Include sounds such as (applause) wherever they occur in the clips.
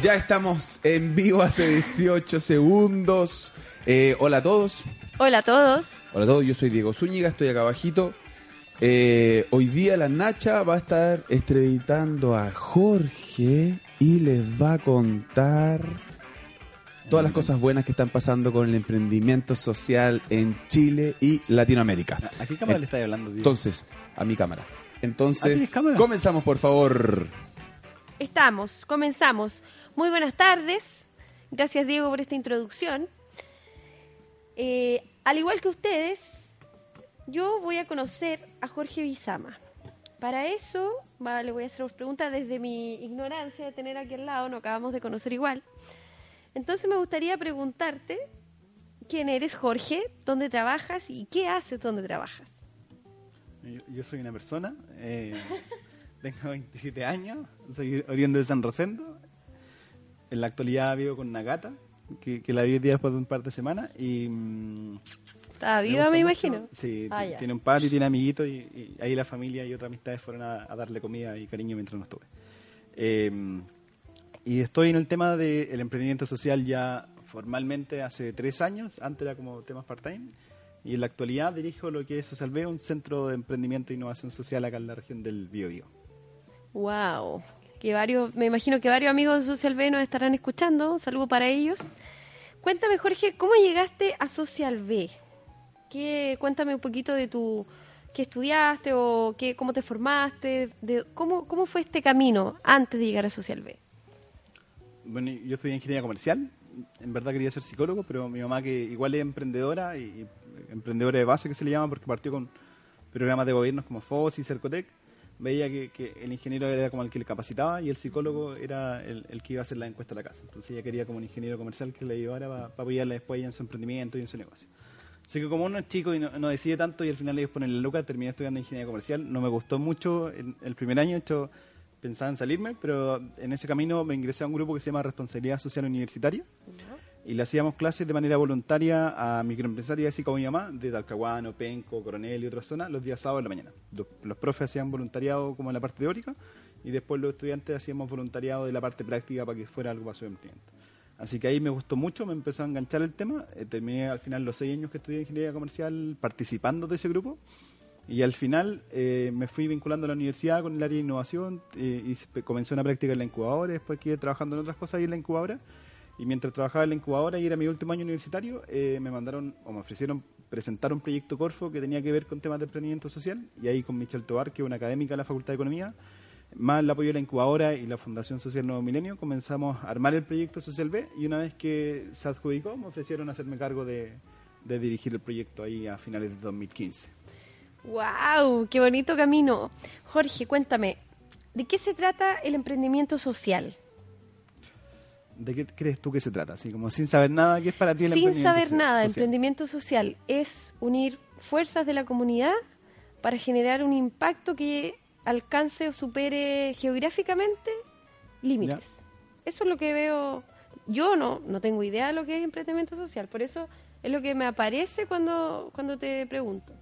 Ya estamos en vivo hace 18 segundos. Eh, hola a todos. Hola a todos. Hola a todos, yo soy Diego Zúñiga, estoy acá abajito. Eh, hoy día la Nacha va a estar entrevistando a Jorge y les va a contar todas las cosas buenas que están pasando con el emprendimiento social en Chile y Latinoamérica. ¿A qué cámara Eh, le estás hablando, Diego? Entonces, a mi cámara. ¿Ah, Entonces, cámara? comenzamos por favor. Estamos, comenzamos. Muy buenas tardes. Gracias Diego por esta introducción. Eh, al igual que ustedes, yo voy a conocer a Jorge Bizama. Para eso, va, le voy a hacer preguntas desde mi ignorancia de tener aquí al lado, no acabamos de conocer igual. Entonces me gustaría preguntarte quién eres Jorge, dónde trabajas y qué haces donde trabajas. Yo, yo soy una persona, eh, (laughs) tengo 27 años, soy oriundo de San Rosendo. En la actualidad vivo con una gata, que, que la vi el día después de un par de semanas. Y, mm, ¿Estaba me viva, me mucho. imagino? Sí, Ah, tiene un patio, tiene amiguitos y, y ahí la familia y otras amistades fueron a, a darle comida y cariño mientras no estuve. Eh, y estoy en el tema del emprendimiento social ya formalmente hace tres años, antes era como temas part-time, y en la actualidad dirijo lo que es Social B, un centro de emprendimiento e innovación social acá en la región del Biobío. Wow. Que varios, me imagino que varios amigos de Social B nos estarán escuchando. Un saludo para ellos. Cuéntame, Jorge, ¿cómo llegaste a Social B? ¿Qué, cuéntame un poquito de tu qué estudiaste o qué, cómo te formaste, de cómo, cómo fue este camino antes de llegar a Social B. Bueno, yo estudié ingeniería comercial, en verdad quería ser psicólogo, pero mi mamá que igual es emprendedora y, y emprendedora de base que se le llama porque partió con programas de gobiernos como FOS y Cercotec, veía que, que el ingeniero era como el que le capacitaba y el psicólogo era el, el que iba a hacer la encuesta a la casa. Entonces ella quería como un ingeniero comercial que le ayudara para apoyarla después en su emprendimiento y en su negocio. Así que como uno es chico y no, no decide tanto y al final ellos ponen la loca, terminé estudiando ingeniería comercial. No me gustó mucho el, el primer año, hecho pensaba en salirme, pero en ese camino me ingresé a un grupo que se llama Responsabilidad Social Universitaria y le hacíamos clases de manera voluntaria a microempresarios así como mi mamá, de Talcahuano, Penco, Coronel y otras zonas, los días sábados de la mañana. Los, los profes hacían voluntariado como en la parte teórica y después los estudiantes hacíamos voluntariado de la parte práctica para que fuera algo para su emprendimiento. Así que ahí me gustó mucho, me empezó a enganchar el tema. eh, terminé al final los seis años que estudié ingeniería comercial participando de ese grupo. Y al final eh, me fui vinculando a la universidad con el área de innovación eh, y comencé una práctica en la incubadora, después quedé trabajando en otras cosas ahí en la incubadora. Y mientras trabajaba en la incubadora y era mi último año universitario, eh, me mandaron o me ofrecieron presentar un proyecto Corfo que tenía que ver con temas de emprendimiento social. Y ahí con Michelle Tobar, que es una académica de la Facultad de Economía, más el apoyo de la incubadora y la Fundación Social Nuevo Milenio, comenzamos a armar el proyecto Social B y una vez que se adjudicó me ofrecieron hacerme cargo de, de dirigir el proyecto ahí a finales de 2015. ¡Wow! ¡Qué bonito camino! Jorge, cuéntame, ¿de qué se trata el emprendimiento social? ¿De qué crees tú que se trata? Así como sin saber nada, ¿qué es para ti el Sin emprendimiento saber so- nada, social? emprendimiento social es unir fuerzas de la comunidad para generar un impacto que alcance o supere geográficamente límites. Eso es lo que veo. Yo no, no tengo idea de lo que es emprendimiento social, por eso es lo que me aparece cuando, cuando te pregunto.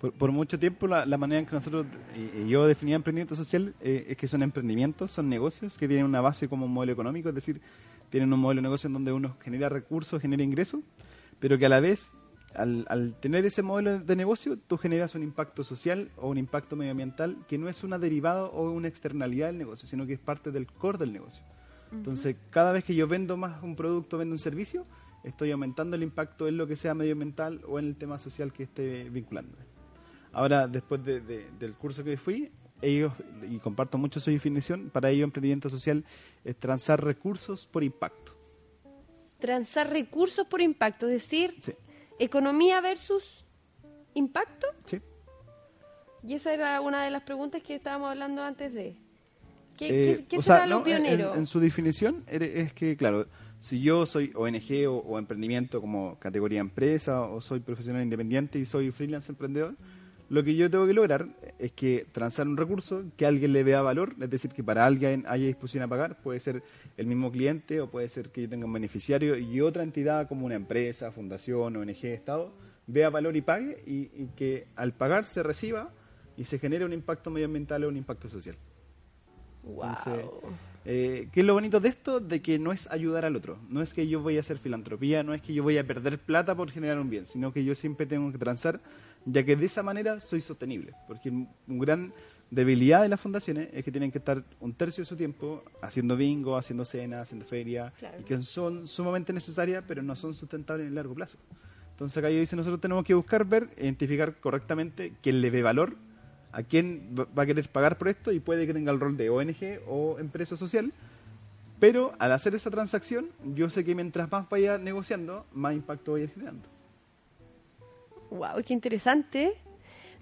Por, por mucho tiempo la, la manera en que nosotros, y, y yo definía emprendimiento social, eh, es que son emprendimientos, son negocios que tienen una base como un modelo económico, es decir, tienen un modelo de negocio en donde uno genera recursos, genera ingresos, pero que a la vez, al, al tener ese modelo de negocio, tú generas un impacto social o un impacto medioambiental que no es una derivada o una externalidad del negocio, sino que es parte del core del negocio. Entonces, cada vez que yo vendo más un producto, vendo un servicio, estoy aumentando el impacto en lo que sea medioambiental o en el tema social que esté vinculándome. Ahora, después de- de- del curso que fui, ellos, y comparto mucho su definición, para ellos emprendimiento social es transar recursos por impacto. Transar recursos por impacto, es decir, Sí. economía versus impacto. ¿Sí? Y esa era una de las preguntas que estábamos hablando antes de. ¿Qué, Eh, qué- qué o será sea, lo no, en- pionero? En, en su definición es que, claro, si yo soy ONG o, o emprendimiento como categoría empresa o soy profesional independiente y soy freelance emprendedor, lo que yo tengo que lograr es que transar un recurso que alguien le vea valor, es decir, que para alguien haya disposición a pagar, puede ser el mismo cliente o puede ser que yo tenga un beneficiario y otra entidad como una empresa, fundación, ONG, Estado, vea valor y pague y, y que al pagar se reciba y se genere un impacto medioambiental o un impacto social. Entonces, eh, ¿Qué es lo bonito de esto? De que no es ayudar al otro. No es que yo voy a hacer filantropía, no es que yo voy a perder plata por generar un bien, sino que yo siempre tengo que transar, ya que de esa manera soy sostenible. Porque un gran debilidad de las fundaciones es que tienen que estar un tercio de su tiempo haciendo bingo, haciendo cenas, haciendo feria, y que son sumamente necesarias, pero no son sustentables en el largo plazo. Entonces acá yo dice, nosotros tenemos que buscar, ver, identificar correctamente quién le ve valor, a quién va a querer pagar por esto y puede que tenga el rol de ONG o empresa social, pero al hacer esa transacción, yo sé que mientras más vaya negociando, más impacto voy a ir generando. Wow, qué interesante.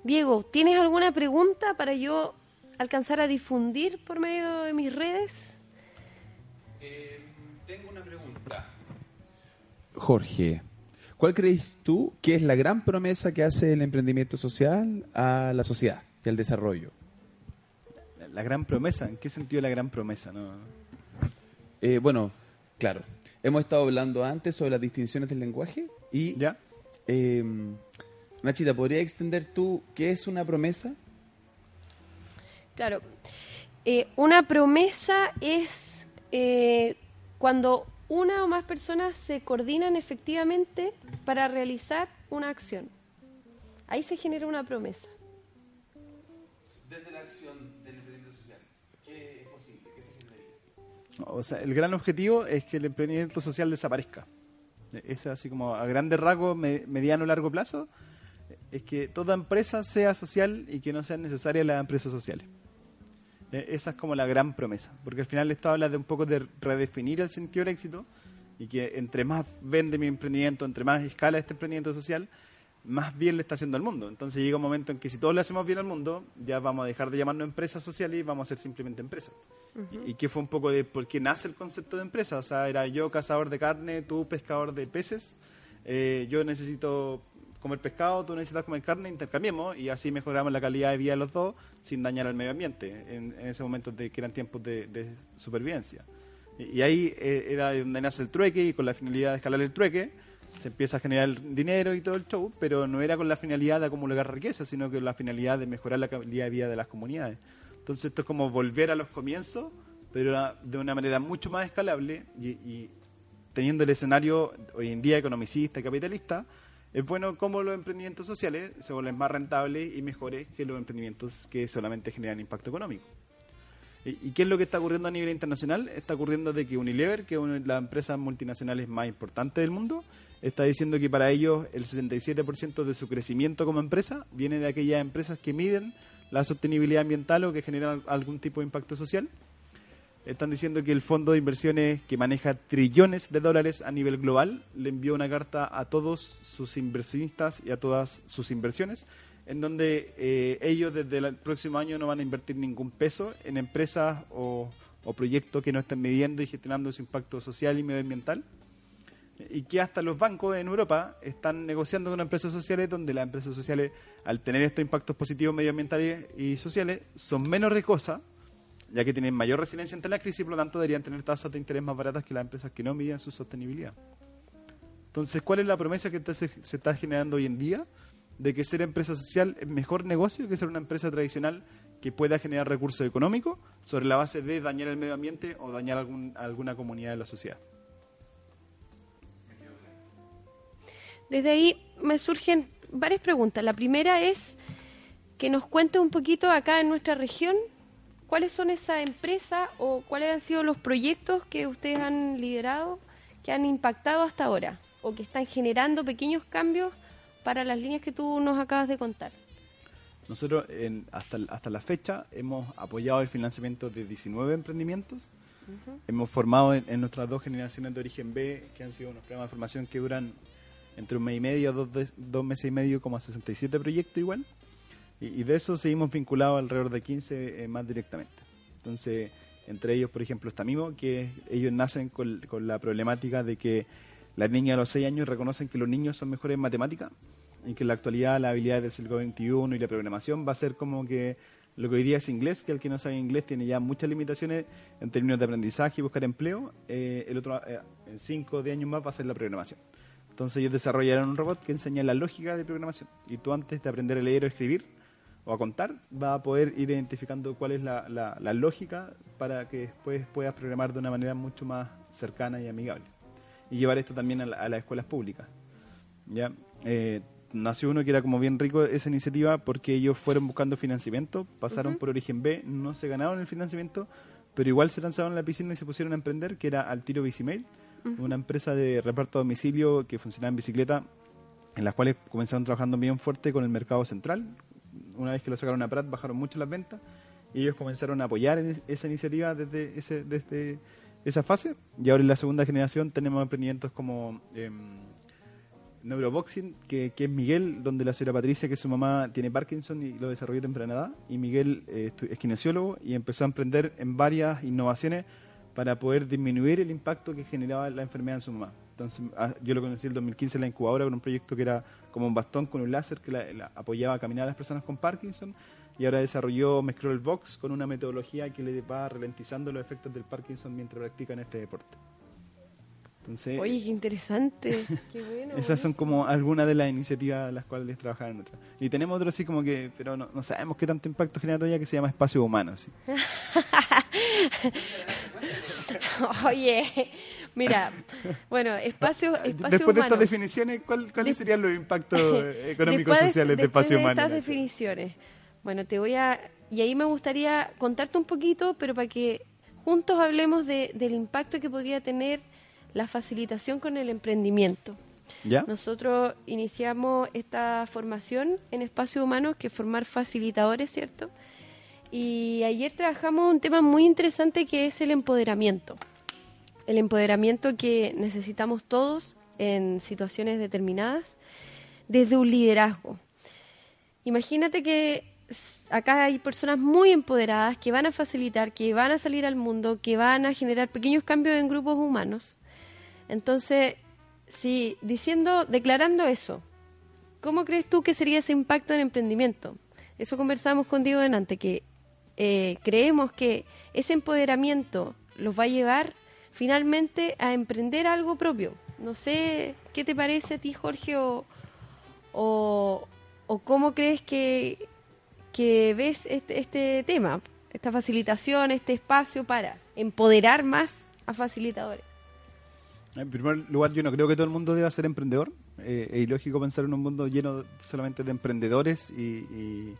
Diego, ¿tienes alguna pregunta para yo alcanzar a difundir por medio de mis redes? Eh, tengo una pregunta. Jorge, ¿cuál crees tú que es la gran promesa que hace el emprendimiento social a la sociedad y al desarrollo? La gran promesa, ¿en qué sentido la gran promesa? No? Eh, bueno, claro, hemos estado hablando antes sobre las distinciones del lenguaje y ¿Ya? Eh, Nachita, ¿podría extender tú qué es una promesa? Claro. Eh, una promesa es eh, cuando una o más personas se coordinan efectivamente para realizar una acción. Ahí se genera una promesa. Desde la acción del emprendimiento social, ¿qué es posible? ¿Qué se generaría? O sea, el gran objetivo es que el emprendimiento social desaparezca. Es así como a grandes rasgos, mediano largo plazo, es que toda empresa sea social y que no sean necesarias las empresas sociales. E, esa es como la gran promesa, porque al final esto habla de un poco de redefinir el sentido del éxito y que entre más vende mi emprendimiento, entre más escala este emprendimiento social, más bien le está haciendo al mundo. Entonces llega un momento en que si todos le hacemos bien al mundo, ya vamos a dejar de llamarnos empresas sociales y vamos a ser simplemente empresas. y, y, que fue un poco de por qué nace el concepto de empresa. O sea, era yo cazador de carne, tú pescador de peces. Eh, yo necesito comer pescado, tú necesitas comer carne, intercambiemos y así mejoramos la calidad de vida de los dos sin dañar al medio ambiente en, en ese momento de que eran tiempos de, supervivencia. Y, ahí eh, era donde nace el trueque y con la finalidad de escalar el trueque se empieza a generar dinero y todo el show, pero no era con la finalidad de acumular riqueza, sino con la finalidad de mejorar la calidad de vida de las comunidades. Entonces esto es como volver a los comienzos, pero de una manera mucho más escalable y, y teniendo el escenario hoy en día economicista y capitalista, es bueno como los emprendimientos sociales se vuelven más rentables y mejores que los emprendimientos que solamente generan impacto económico. ¿Y, qué es lo que está ocurriendo a nivel internacional? Está ocurriendo de que Unilever, que es una de las empresas multinacionales más importantes del mundo, está diciendo que para ellos el 67% de su crecimiento como empresa viene de aquellas empresas que miden la sostenibilidad ambiental o que generan algún tipo de impacto social están diciendo que el fondo de inversiones que maneja trillones de dólares a nivel global le envió una carta a todos sus inversionistas y a todas sus inversiones, en donde eh, ellos desde el próximo año no van a invertir ningún peso en empresas o, proyectos que no estén midiendo y gestionando su impacto social y medioambiental. Y que hasta los bancos en Europa están negociando con empresas sociales donde las empresas sociales, al tener estos impactos positivos medioambientales y sociales, son menos riesgosas ya que tienen mayor resiliencia ante la crisis y por lo tanto deberían tener tasas de interés más baratas que las empresas que no miden su sostenibilidad. Entonces, ¿cuál es la promesa que se está generando hoy en día? De que ser empresa social es mejor negocio que ser una empresa tradicional que pueda generar recursos económicos sobre la base de dañar el medio ambiente o dañar algún, alguna comunidad de la sociedad. Desde ahí me surgen varias preguntas. La primera es que nos cuente un poquito acá en nuestra región ¿Cuáles son esas empresas o cuáles han sido los proyectos que ustedes han liderado que han impactado hasta ahora o que están generando pequeños cambios para las líneas que tú nos acabas de contar? Nosotros hasta, hasta la fecha hemos apoyado el financiamiento de 19 emprendimientos. Hemos formado en, nuestras dos generaciones de origen B, que han sido unos programas de formación que duran entre un mes y medio, dos, dos meses y medio, como a 67 proyectos igual. Y, de eso seguimos vinculados alrededor de 15 eh, más directamente. Entonces, entre ellos, por ejemplo, está Mimo, que ellos nacen con, la problemática de que las niñas a los 6 años reconocen que los niños son mejores en matemática y que en la actualidad la habilidad del siglo XXI y la programación va a ser como que lo que hoy día es inglés, que el que no sabe inglés tiene ya muchas limitaciones en términos de aprendizaje y buscar empleo, eh, el otro eh, en 5 o 10 años más va a ser la programación. Entonces ellos desarrollaron un robot que enseña la lógica de programación y tú antes de aprender a leer o escribir, o a contar, va a poder ir identificando cuál es la, la, la lógica para que después puedas programar de una manera mucho más cercana y amigable. Y llevar esto también a, la- a las escuelas públicas. ¿ya? Eh, nació uno que era como bien rico esa iniciativa porque ellos fueron buscando financiamiento, pasaron Ujú. por Origen B, no se ganaron el financiamiento, pero igual se lanzaron en la piscina y se pusieron a emprender, que era Al Tiro Bicimail, una empresa de reparto a domicilio que funcionaba en bicicleta, en las cuales comenzaron trabajando bien fuerte con el mercado central. Una vez que lo sacaron a Prat, bajaron mucho las ventas y ellos comenzaron a apoyar esa iniciativa desde, ese, desde esa fase. Y ahora en la segunda generación tenemos emprendimientos como em, Neuroboxing, que, que es Miguel, donde la señora Patricia, que su mamá tiene Parkinson y lo desarrolló temprana edad, y Miguel eh, es kinesiólogo y empezó a emprender en varias innovaciones para poder disminuir el impacto que generaba la enfermedad en su mamá. Entonces, ah, yo lo conocí en el 2015 en la incubadora con un proyecto que era como un bastón con un láser que la, apoyaba a caminar a las personas con Parkinson y ahora desarrolló mezcló el Box con una metodología que le va ralentizando los efectos del Parkinson mientras practican este deporte. Entonces, Oye, qué interesante. Qué bueno. esas son como algunas de las iniciativas a las cuales trabajaron. Y tenemos otro así como que, pero no, no sabemos qué tanto impacto genera todavía que se llama espacio humano. (laughs) Oye, mira, bueno, espacio, (laughs) espacio Después de humano. estas definiciones, ¿cuál- ¿cuáles serían los impactos (laughs) económicos Después de- sociales de después espacio de humano? estas definiciones. Bueno, te voy a... Y ahí me gustaría contarte un poquito, pero para que juntos hablemos de, del impacto que podría tener la facilitación con el emprendimiento. ¿Ya? Nosotros iniciamos esta formación en espacio humano, que es formar facilitadores, ¿cierto? Y ayer trabajamos un tema muy interesante que es el empoderamiento. El empoderamiento que necesitamos todos en situaciones determinadas desde un liderazgo. Imagínate que acá hay personas muy empoderadas que van a facilitar, que van a salir al mundo, que van a generar pequeños cambios en grupos humanos. Entonces, si diciendo, declarando eso, ¿cómo crees tú que sería ese impacto en emprendimiento? Eso conversamos con Diego delante, que eh, creemos que ese empoderamiento los va a llevar finalmente a emprender algo propio. No sé qué te parece a ti, Jorge, o, cómo crees que, que ves este, este tema, esta facilitación, este espacio para empoderar más a facilitadores. En primer lugar, yo no creo que todo el mundo deba ser emprendedor. Eh, es ilógico pensar en un mundo lleno solamente de emprendedores y, y-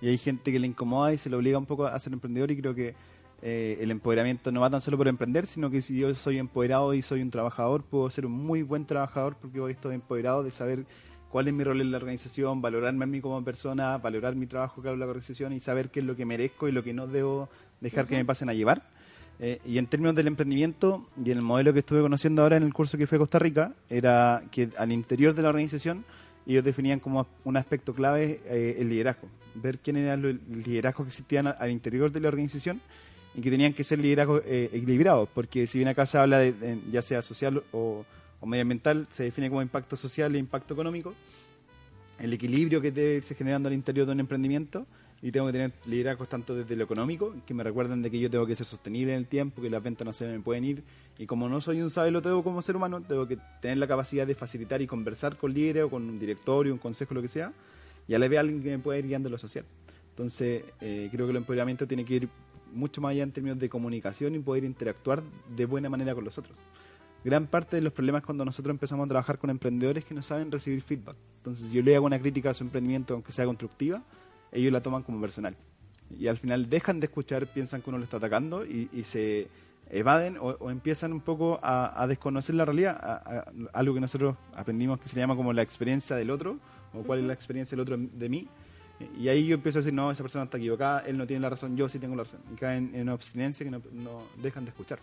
y hay gente que le incomoda y se le obliga un poco a ser emprendedor y creo que eh, el empoderamiento no va tan solo por emprender, sino que si yo soy empoderado y soy un trabajador, puedo ser un muy buen trabajador porque hoy estoy empoderado de saber cuál es mi rol en la organización, valorarme a mí como persona, valorar mi trabajo que hago en la organización y saber qué es lo que merezco y lo que no debo dejar que me pasen a llevar. Eh, y en términos del emprendimiento y en el modelo que estuve conociendo ahora en el curso que fue a Costa Rica, era que al interior de la organización ellos definían como un aspecto clave eh, el liderazgo, ver quién eran los liderazgos que existían al interior de la organización y que tenían que ser liderazgos eh, equilibrados, porque si bien acá se habla de- ya sea social o, o medioambiental, se define como impacto social e impacto económico, el equilibrio que debe irse generando al interior de un emprendimiento y tengo que tener liderazgos tanto desde lo económico, que me recuerdan de que yo tengo que ser sostenible en el tiempo, que las ventas no se me pueden ir y como no soy un sabeloteo como ser humano, tengo que tener la capacidad de facilitar y conversar con líderes o con un directorio, un consejo, lo que sea, y a la vez alguien que me pueda ir guiando lo social. Entonces, eh, creo que el empoderamiento tiene que ir mucho más allá en términos de comunicación y poder interactuar de buena manera con los otros. Gran parte de los problemas cuando nosotros empezamos a trabajar con emprendedores es que no saben recibir feedback. Entonces, si yo le hago una crítica a su emprendimiento, aunque sea constructiva, ellos la toman como personal. Y al final dejan de escuchar, piensan que uno lo está atacando y, y se evaden o, o empiezan un poco a, a desconocer la realidad, a- a- algo que nosotros aprendimos que se llama como la experiencia del otro, o cuál es la experiencia del otro de mí. Y ahí yo empiezo a decir, no, esa persona está equivocada, él no tiene la razón, yo sí tengo la razón. Y caen en una abstinencia que no, no dejan de escuchar.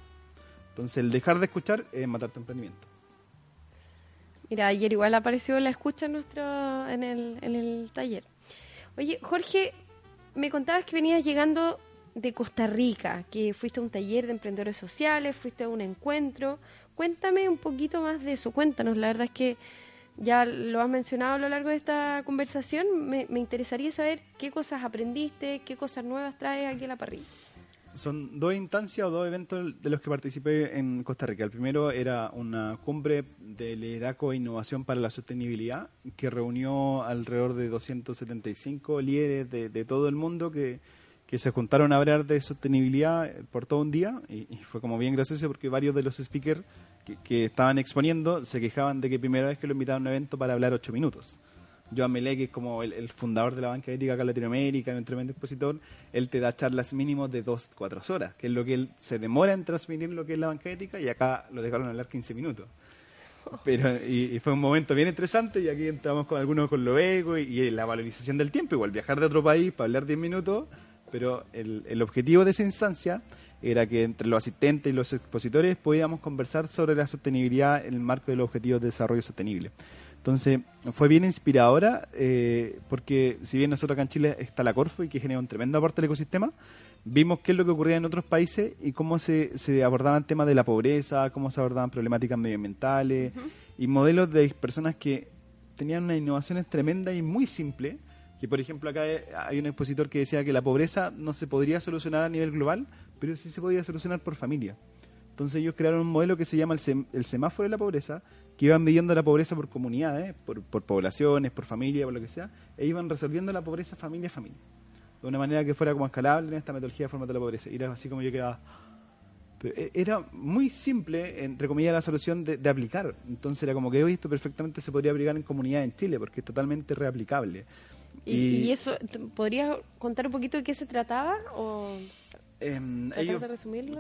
Entonces, el dejar de escuchar es matar tu emprendimiento. Mira, ayer igual apareció la escucha en, nuestro, en, el, en el taller. Oye, Jorge, me contabas que venías llegando de Costa Rica, que fuiste a un taller de emprendedores sociales, fuiste a un encuentro. Cuéntame un poquito más de eso, cuéntanos. La verdad es que ya lo has mencionado a lo largo de esta conversación. Me, interesaría saber qué cosas aprendiste, qué cosas nuevas traes aquí a la parrilla. Son dos instancias o dos eventos de los que participé en Costa Rica. El primero era una cumbre de liderazgo e innovación para la sostenibilidad que reunió alrededor de 275 líderes de, todo el mundo que, que se juntaron a hablar de sostenibilidad por todo un día y, y fue como bien gracioso porque varios de los speakers que, que estaban exponiendo se quejaban de que primera vez que lo invitaban a un evento para hablar ocho minutos. Joan Melé, que es como el, el fundador de la banca ética acá en Latinoamérica, un tremendo expositor, él te da charlas mínimos de dos, cuatro horas, que es lo que él se demora en transmitir lo que es la banca ética, y acá lo dejaron hablar 15 minutos. Pero, y, y fue un momento bien interesante, y aquí entramos con algunos con lo ego y, y la valorización del tiempo, igual viajar de otro país para hablar 10 minutos, pero el, el objetivo de esa instancia era que entre los asistentes y los expositores podíamos conversar sobre la sostenibilidad en el marco de los objetivos de desarrollo sostenible. Entonces, fue bien inspiradora, eh, porque si bien nosotros acá en Chile está la Corfo y que genera un tremendo aporte al ecosistema, vimos qué es lo que ocurría en otros países y cómo se, se abordaban temas de la pobreza, cómo se abordaban problemáticas medioambientales y modelos de personas que tenían unas innovaciones tremendas y muy simples, que por ejemplo acá hay un expositor que decía que la pobreza no se podría solucionar a nivel global, pero sí se podía solucionar por familia. Entonces ellos crearon un modelo que se llama el, sem- el semáforo de la pobreza, que iban midiendo la pobreza por comunidades, por, poblaciones, por familia, por lo que sea, e iban resolviendo la pobreza familia a familia. De una manera que fuera como escalable en esta metodología de forma de la pobreza. Y era así como yo quedaba... Pero e- era muy simple, entre comillas, la solución de, de aplicar. Entonces era como que hoy esto perfectamente se podría aplicar en comunidades en Chile, porque es totalmente reaplicable. ¿Y, y eso, podrías contar un poquito de qué se trataba? O... Em,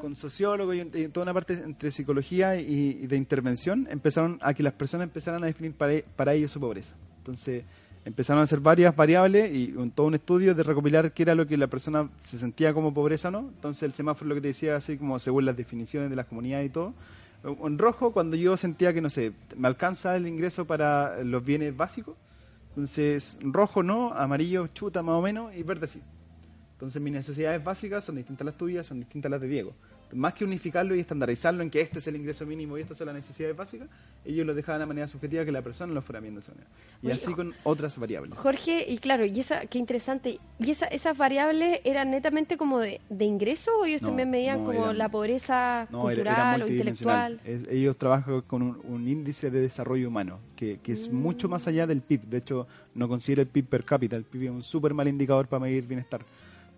con sociólogos y, y toda una parte entre psicología y, y de intervención, empezaron a que las personas empezaran a definir para, para ellos su pobreza. Entonces, empezaron a hacer varias variables y un, todo un estudio de recopilar qué era lo que la persona se sentía como pobreza o no. Entonces, el semáforo lo que te decía, así como según las definiciones de las comunidades y todo. En rojo, cuando yo sentía que, no sé, me alcanza el ingreso para los bienes básicos. Entonces, rojo no, amarillo chuta más o menos y verde sí. Entonces mis necesidades básicas son distintas a las tuyas, son distintas a las de Diego. Más que unificarlo y estandarizarlo en que este es el ingreso mínimo y estas son las necesidades básicas, ellos lo dejaban de manera subjetiva que la persona lo fuera viendo esa manera. Y Oye, así con otras variables. Jorge, y claro, y esa, qué interesante. ¿Y esa, esas variables eran netamente como de, de ingreso o ellos No, también medían no, como eran- la pobreza No, cultural era o intelectual? Es- ellos trabajan con un, un índice de desarrollo humano que, que es mucho más allá del PIB. De hecho, no considera el PIB per cápita. El PIB es un súper mal indicador para medir bienestar.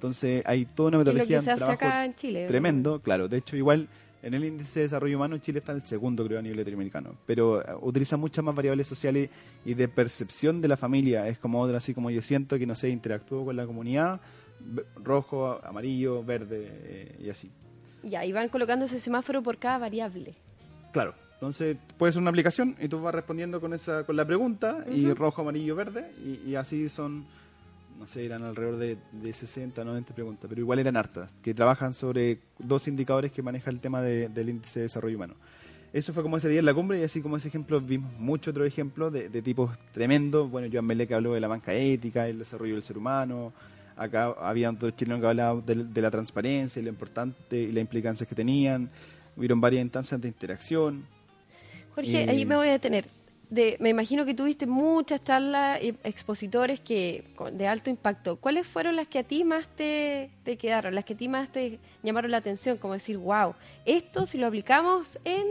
Entonces, hay toda una metodología de trabajo acá en Chile. tremendo, claro. De hecho, igual en el índice de desarrollo humano Chile está en el segundo, creo, a nivel latinoamericano. Pero eh, utiliza muchas más variables sociales y de percepción de la familia. Es como otra, así como yo siento que, no sé, interactúo con la comunidad, rojo, amarillo, verde eh, y así. Ya, y van colocando ese semáforo por cada variable. Claro. Entonces, puede ser una aplicación y tú vas respondiendo con esa con la pregunta y rojo, amarillo, verde y, y así son, no sé, eran alrededor de, de 60, 90 preguntas, pero igual eran hartas, que trabajan sobre dos indicadores que maneja el tema de- del índice de desarrollo humano. Eso fue como ese día en la cumbre y así como ese ejemplo vimos muchos otros ejemplos de, de tipos tremendos. Bueno, Joan que habló de la banca ética, el desarrollo del ser humano. Acá habían dos chilenos que hablaban de, de la transparencia y lo importante y las implicancias que tenían. Hubieron varias instancias de interacción. Jorge, Y- ahí me voy a detener. De, me imagino que tuviste muchas charlas y expositores que de alto impacto. ¿Cuáles fueron las que a ti más te, te quedaron, las que a ti más te llamaron la atención? Como decir, wow, esto si lo aplicamos en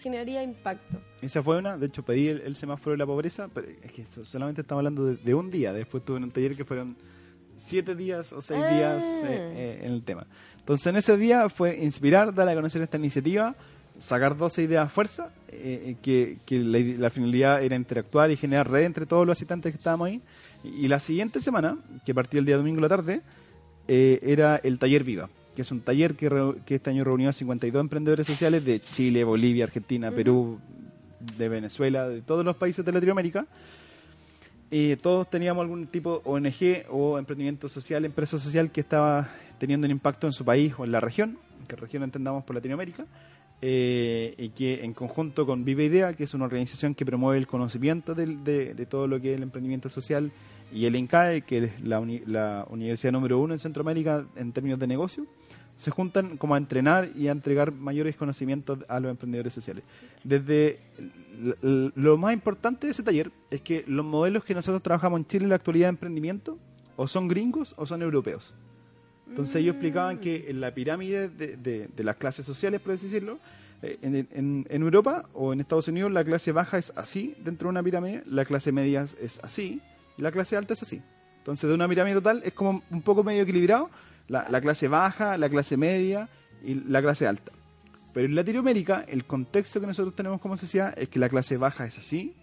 generaría impacto. Esa fue una, de hecho pedí el, el semáforo de la pobreza, pero es que solamente estamos hablando de, de un día, después tuve un taller que fueron siete días o seis Ah. días eh, eh, en el tema. Entonces en ese día fue inspirar, dar a conocer esta iniciativa, sacar 12 ideas a fuerza, eh, eh, que, que la, la finalidad era interactuar y generar red entre todos los asistentes que estábamos ahí. Y, y la siguiente semana, que partió el día domingo a la tarde, eh, era el taller Viva, que es un taller que, reu- que este año reunió a 52 emprendedores sociales de Chile, Bolivia, Argentina, Perú, de Venezuela, de todos los países de Latinoamérica. Y todos teníamos algún tipo ONG o emprendimiento social, empresa social que estaba teniendo un impacto en su país o en la región, que región entendamos por Latinoamérica, eh, y que en conjunto con Viva Idea, que es una organización que promueve el conocimiento de, de todo lo que es el emprendimiento social, y el INCAE, que es la, la universidad número uno en Centroamérica en términos de negocio, se juntan como a entrenar y a entregar mayores conocimientos a los emprendedores sociales. Desde lo más importante de ese taller es que los modelos que nosotros trabajamos en Chile en la actualidad de emprendimiento o son gringos o son europeos. Entonces ellos explicaban que en la pirámide de, de- las clases sociales, por decirlo, eh, en, en- en Europa o en Estados Unidos la clase baja es así dentro de una pirámide, la clase media es así y la clase alta es así. Entonces de una pirámide total es como un poco medio equilibrado, la, la clase baja, la clase media y la clase alta. Pero en Latinoamérica el contexto que nosotros tenemos como sociedad es que la clase baja es así,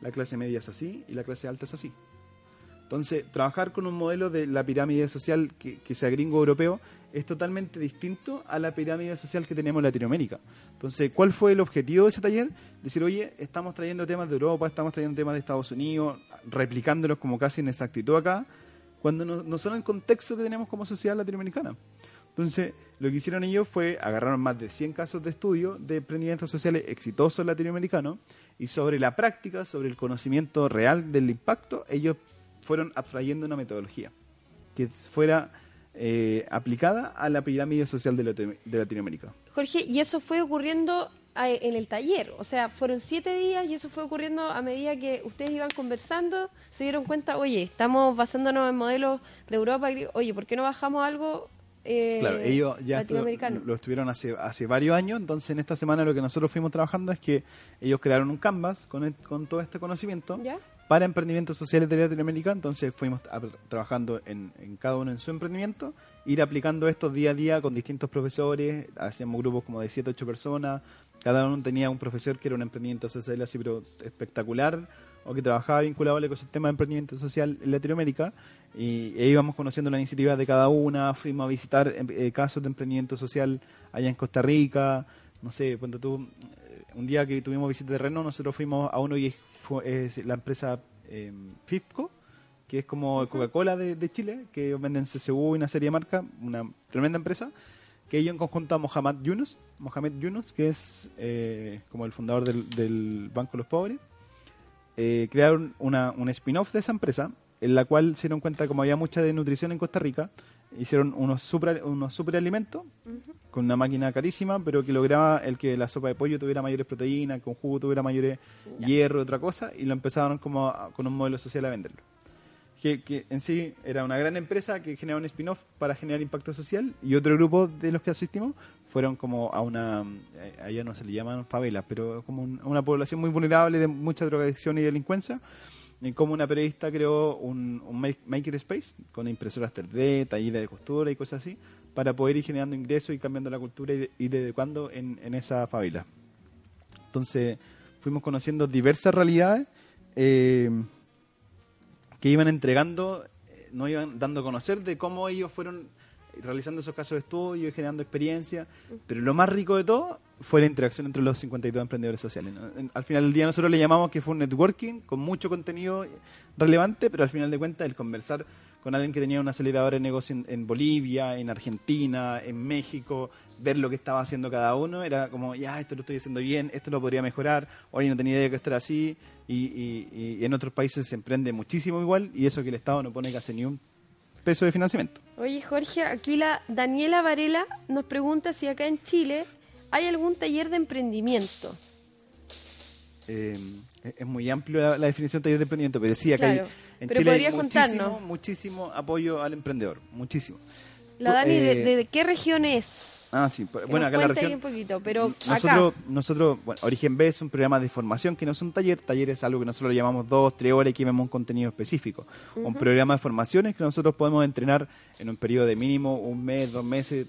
la clase media es así y la clase alta es así. Entonces, trabajar con un modelo de la pirámide social que, sea gringo europeo es totalmente distinto a la pirámide social que tenemos en Latinoamérica. Entonces, ¿cuál fue el objetivo de ese taller? Decir, oye, estamos trayendo temas de Europa, estamos trayendo temas de Estados Unidos, replicándolos como casi en exactitud acá, cuando no, no son el contexto que tenemos como sociedad latinoamericana. Entonces, lo que hicieron ellos fue agarraron más de 100 casos de estudio de emprendimientos sociales exitosos latinoamericanos y sobre la práctica, sobre el conocimiento real del impacto, ellos fueron abstrayendo una metodología que fuera eh, aplicada a la pirámide social de, Latino- de Latinoamérica. Jorge, y eso fue ocurriendo en el taller, o sea, fueron siete días y eso fue ocurriendo a medida que ustedes iban conversando, se dieron cuenta, oye, estamos basándonos en modelos de Europa, oye, ¿por qué no bajamos algo eh, Claro, ellos ya esto lo estuvieron hace, hace varios años, entonces en esta semana lo que nosotros fuimos trabajando es que ellos crearon un canvas con, el- con todo este conocimiento ¿Ya? Para emprendimientos sociales de Latinoamérica, entonces fuimos trabajando en, en cada uno en su emprendimiento, ir aplicando esto día a día con distintos profesores, hacíamos grupos como de 7, 8 personas, cada uno tenía un profesor que era un emprendimiento social así pero espectacular, o que trabajaba vinculado al ecosistema de emprendimiento social en Latinoamérica, y e íbamos conociendo las iniciativas de cada una, fuimos a visitar em- eh, casos de emprendimiento social allá en Costa Rica, no sé, cuando tú, eh, un día que tuvimos visita de terreno, nosotros fuimos a uno y es, la empresa eh, FIFCO, que es como Coca-Cola de, de Chile, que venden CCU y una serie de marcas, una tremenda empresa, que ellos en conjunto a Mohamed Yunus, Mohamed Yunus, que es eh, como el fundador del, del Banco de los Pobres, eh, crearon una, un spin-off de esa empresa, en la cual se dieron cuenta como había mucha desnutrición en Costa Rica, hicieron unos super, unos superalimentos con una máquina carísima, pero que lograba el que la sopa de pollo tuviera mayores proteínas, que un jugo tuviera mayores hierro, otra cosa, y lo empezaron como a- con un modelo social a venderlo. Que, que en sí era una gran empresa que generaba un spin-off para generar impacto social y otro grupo de los que asistimos fueron como a una, eh, allá no se le llaman favelas, pero como un- una población muy vulnerable de mucha drogadicción y delincuencia y como una periodista creó un, un make- maker space con impresoras 3D, talleres de costura y cosas así, para poder ir generando ingresos y cambiando la cultura y, ir educando en, en esa favela. Entonces fuimos conociendo diversas realidades eh, que iban entregando, eh, nos iban dando a conocer de cómo ellos fueron realizando esos casos de estudio y generando experiencia, pero lo más rico de todo fue la interacción entre los 52 emprendedores sociales. Al final del día nosotros le llamamos que fue un networking con mucho contenido relevante, pero al final de cuentas el conversar con alguien que tenía una aceleradora de negocio en, Bolivia, en Argentina, en México, ver lo que estaba haciendo cada uno, era como, ya, esto lo estoy haciendo bien, esto lo podría mejorar, oye, no tenía idea de que esto era así, y, y- y en otros países se emprende muchísimo igual, y eso que el Estado no pone casi ni un peso de financiamiento. Oye, Jorge, aquí la Daniela Varela nos pregunta si acá en Chile hay algún taller de emprendimiento. Eh, es muy amplio la, la definición de taller de emprendimiento, pero decía Claro, que hay, en pero Chile hay muchísimo, apoyo al emprendedor, muchísimo. La Dani, eh, de, de qué región es? Ah, sí, pues, bueno, acá en la región... un poquito, pero nosotros, acá. nosotros, bueno, Origen B es un programa de formación que no es un taller. Taller es algo que nosotros le llamamos dos, tres horas y que vemos un contenido específico. Un programa de formaciones que nosotros podemos entrenar en un periodo de mínimo un mes, dos meses,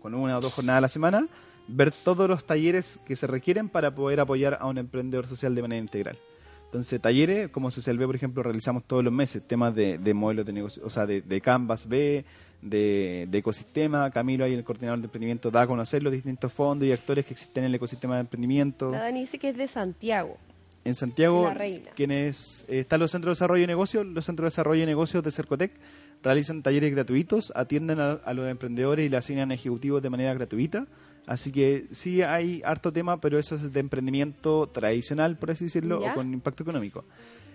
con una o dos jornadas a la semana, ver todos los talleres que se requieren para poder apoyar a un emprendedor social de manera integral. Entonces, talleres, como Social B, por ejemplo, realizamos todos los meses temas de, de modelos de negocio, o sea, de, de Canvas B, de, de ecosistema. Camilo, ahí el coordinador de emprendimiento, da a conocer los distintos fondos y actores que existen en el ecosistema de emprendimiento. La Dani dice que es de Santiago. En Santiago, quienes eh, están los centros de desarrollo de negocios, los centros de desarrollo de negocios de Cercotec realizan talleres gratuitos, atienden a, a los emprendedores y le asignan ejecutivos de manera gratuita. Así que sí hay harto tema, pero eso es de emprendimiento tradicional, por así decirlo, ¿Ya? o con impacto económico.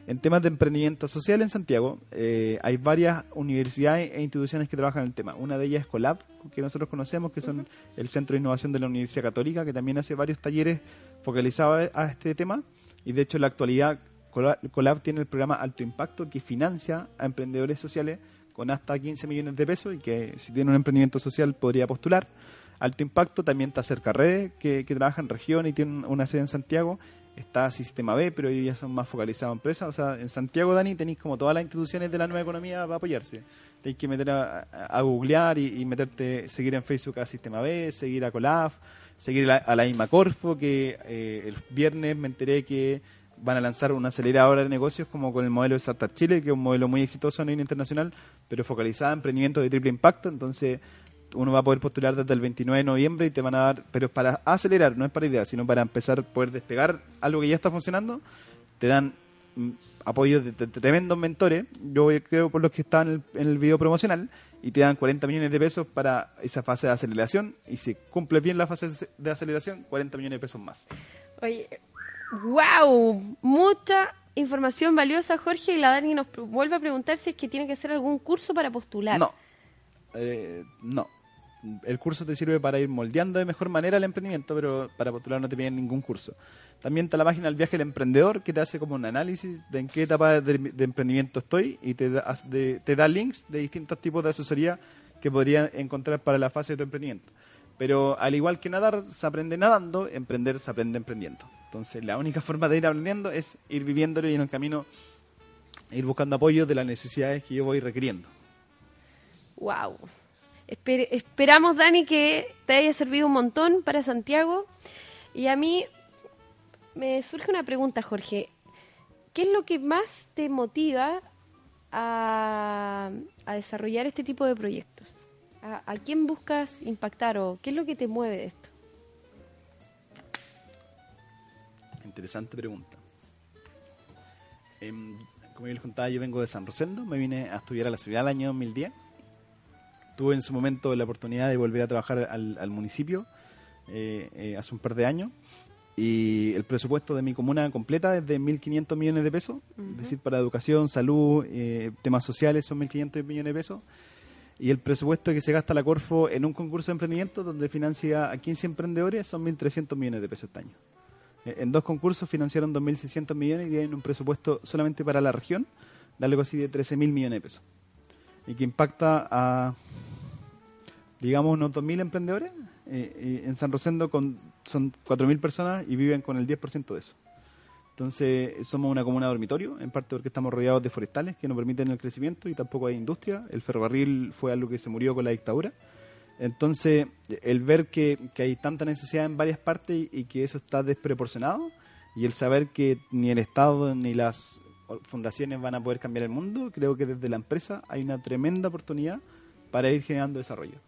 En temas de emprendimiento social en Santiago, eh, hay varias universidades e instituciones que trabajan en el tema. Una de ellas es Colab, que nosotros conocemos, que son el Centro de Innovación de la Universidad Católica, que también hace varios talleres focalizados a este tema. Y de hecho, en la actualidad, Colab, Colab tiene el programa Alto Impacto, que financia a emprendedores sociales con hasta 15 millones de pesos y que si tiene un emprendimiento social podría postular. Alto Impacto también está cerca Red, que, que trabaja en región y tiene una sede en Santiago. Está Sistema B, pero ellos ya son más focalizados en empresas. O sea, en Santiago, Dani, tenéis como todas las instituciones de la nueva economía para apoyarse. Tenéis que meter a, a- googlear y, meterte, seguir en Facebook a Sistema B, seguir a Colaf, seguir a la, a la misma Corfo, que eh, el viernes me enteré que van a lanzar una aceleradora de negocios como con el modelo de Startup Chile, que es un modelo muy exitoso a nivel internacional, pero focalizada en emprendimiento de triple impacto. Entonces, uno va a poder postular desde el 29 de noviembre y te van a dar, pero es para acelerar, no es para ideas, sino para empezar a poder despegar algo que ya está funcionando. Te dan mm, apoyo de, de tremendos mentores, yo creo por los que estaban en el, en el video promocional, y te dan 40 millones de pesos para esa fase de aceleración, y si cumples bien la fase de aceleración, 40 millones de pesos más. Oye, wow, mucha información valiosa, Jorge, y la Dani nos vuelve a preguntar si es que tiene que hacer algún curso para postular. No. Eh, no. El curso te sirve para ir moldeando de mejor manera el emprendimiento, pero para postular no te piden ningún curso. También está la página El Viaje del Emprendedor, que te hace como un análisis de en qué etapa de, de emprendimiento estoy y te da, links de distintos tipos de asesoría que podrías encontrar para la fase de tu emprendimiento. Pero al igual que nadar, se aprende nadando, emprender se aprende emprendiendo. Entonces, la única forma de ir aprendiendo es ir viviéndolo y en el camino ir buscando apoyo de las necesidades que yo voy requiriendo. Wow. Esper- esperamos, Dani, que te haya servido un montón para Santiago. Y a mí me surge una pregunta, Jorge. ¿Qué es lo que más te motiva a, a desarrollar este tipo de proyectos? ¿A, quién buscas impactar o qué es lo que te mueve de esto? Interesante pregunta. Em, como yo les contaba, yo vengo de San Rosendo, me vine a estudiar a la ciudad el año 2010. Tuve en su momento la oportunidad de volver a trabajar al, al municipio eh, eh, hace un par de años y el presupuesto de mi comuna completa es de 1.500 millones de pesos, es decir, para educación, salud, eh, temas sociales son 1.500 millones de pesos. Y el presupuesto que se gasta la Corfo en un concurso de emprendimiento donde financia a 15 emprendedores son 1.300 millones de pesos este año. Eh, En dos concursos financiaron 2.600 millones y tienen un presupuesto solamente para la región de algo así de 13.000 millones de pesos. Y que impacta a, digamos, unos 2.000 emprendedores. Eh, eh, en San Rosendo con, son 4.000 personas y viven con el 10% de eso. Entonces, somos una comuna dormitorio, en parte porque estamos rodeados de forestales que no permiten el crecimiento y tampoco hay industria. El ferrocarril fue algo que se murió con la dictadura. Entonces, el ver que, que hay tanta necesidad en varias partes y, y que eso está desproporcionado, y el saber que ni el Estado ni las fundaciones van a poder cambiar el mundo, creo que desde la empresa hay una tremenda oportunidad para ir generando desarrollo.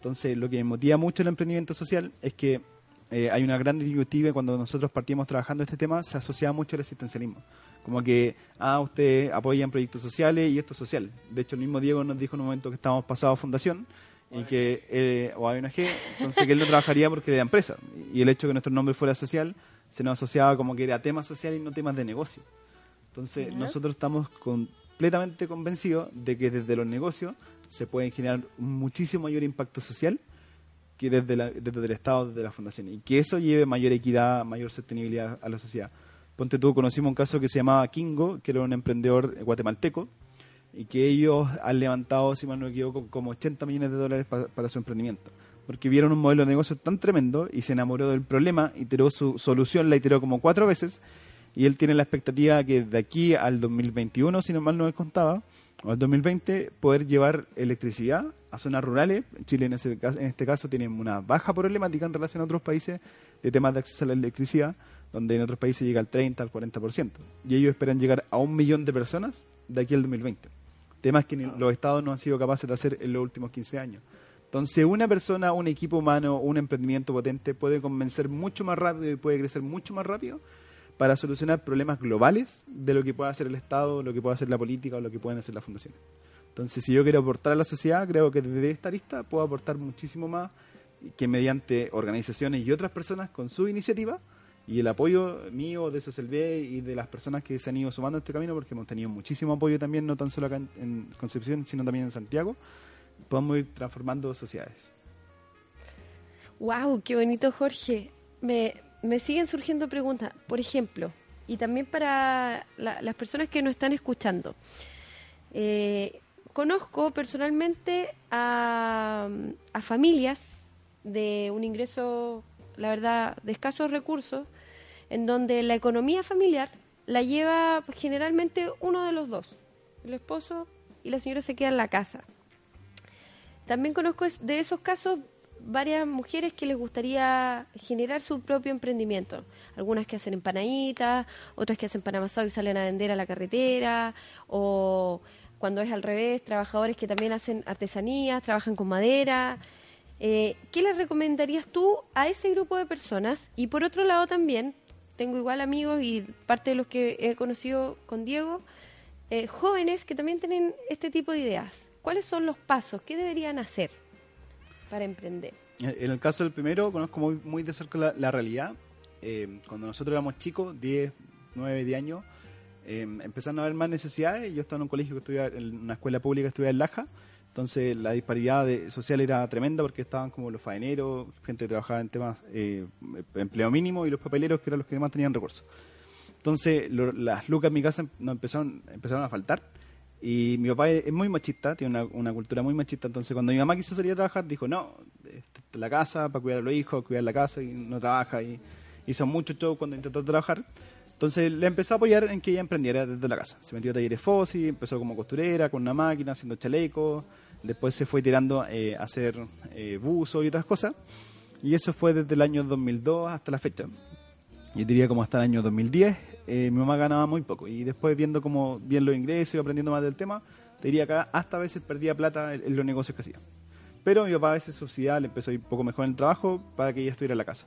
Entonces, lo que me motiva mucho el emprendimiento social es que eh, hay una gran disyuntiva cuando nosotros partimos trabajando este tema, se asociaba mucho al asistencialismo. Como que, ah, usted apoya en proyectos sociales y esto es social. De hecho, el mismo Diego nos dijo en un momento que estábamos pasados a fundación y que, eh, o a ONG, entonces que él no trabajaría porque era empresa. Y el hecho de que nuestro nombre fuera social se nos asociaba como que era temas sociales y no temas de negocio. Entonces, nosotros estamos completamente convencidos de que desde los negocios se puede generar muchísimo mayor impacto social que desde, la- desde el Estado, desde la Fundación. Y que eso lleve mayor equidad, mayor sostenibilidad a la sociedad. Ponte tú, conocimos un caso que se llamaba Kingo, que era un emprendedor guatemalteco, y que ellos han levantado, si mal no me equivoco, como 80 millones de dólares pa- para su emprendimiento. Porque vieron un modelo de negocio tan tremendo y se enamoró del problema, iteró su solución, la iteró como cuatro veces, y él tiene la expectativa que de aquí al 2021, si no mal no me contaba, o al 2020, poder llevar electricidad a zonas rurales. Chile en, ese, en este caso tiene una baja problemática en relación a otros países de temas de acceso a la electricidad, donde en otros países llega al 30, al 40%. Y ellos esperan llegar a un millón de personas de aquí al 2020. Temas que ni los estados no han sido capaces de hacer en los últimos 15 años. Entonces, una persona, un equipo humano, un emprendimiento potente puede convencer mucho más rápido y puede crecer mucho más rápido para solucionar problemas globales de lo que puede hacer el Estado, lo que puede hacer la política o lo que pueden hacer las fundaciones. Entonces, si yo quiero aportar a la sociedad, creo que desde esta lista puedo aportar muchísimo más que mediante organizaciones y otras personas con su iniciativa y el apoyo mío de Socialbe y de las personas que se han ido sumando a este camino, porque hemos tenido muchísimo apoyo también, no tan solo acá en, Concepción, sino también en Santiago, podemos ir transformando sociedades. Wow, qué bonito, Jorge. Me siguen surgiendo preguntas. Por ejemplo, y también para la- las personas que nos están escuchando. Eh, conozco personalmente a, a familias de un ingreso, la verdad, de escasos recursos, en donde la economía familiar la lleva generalmente uno de los dos, el esposo y la señora se queda en la casa. También conozco de esos casos varias mujeres que les gustaría generar su propio emprendimiento. Algunas que hacen empanaditas, otras que hacen pan amasado y salen a vender a la carretera, o cuando es al revés, trabajadores que también hacen artesanías, trabajan con madera. Eh, ¿Qué les recomendarías tú a ese grupo de personas? Y por otro lado también, tengo igual amigos y parte de los que he conocido con Diego, eh, jóvenes que también tienen este tipo de ideas. ¿Cuáles son los pasos? ¿Qué deberían hacer para emprender? En el caso del primero, conozco muy, muy de cerca la, realidad. Eh, cuando nosotros éramos chicos, 10, 9, 10 años, eh, empezaron a haber más necesidades. Yo estaba en un colegio que estudiaba, en una escuela pública que estudiaba en Laja. Entonces la disparidad de- social era tremenda porque estaban como los faeneros, gente que trabajaba en temas eh, empleo mínimo y los papeleros que eran los que más tenían recursos. Entonces lo- las lucas en mi casa nos empezaron, empezaron a faltar. Y mi papá es muy machista, tiene una, cultura muy machista. Entonces, cuando mi mamá quiso salir a trabajar, dijo: No, esta es la casa para cuidar a los hijos, cuidar la casa y no trabaja. Y hizo mucho show cuando intentó trabajar. Entonces, le empezó a apoyar en que ella emprendiera desde la casa. Se metió a talleres FOSI, empezó como costurera, con una máquina, haciendo chalecos. Después se fue tirando eh, a hacer eh, buzo y otras cosas. Y eso fue desde el año 2002 hasta la fecha yo diría como hasta el año 2010, eh, mi mamá ganaba muy poco. Y después viendo como bien los ingresos y aprendiendo más del tema, te diría que hasta a veces perdía plata en, los negocios que hacía. Pero mi papá a veces subsidiaba, le empezó a ir un poco mejor en el trabajo para que ella estuviera en la casa.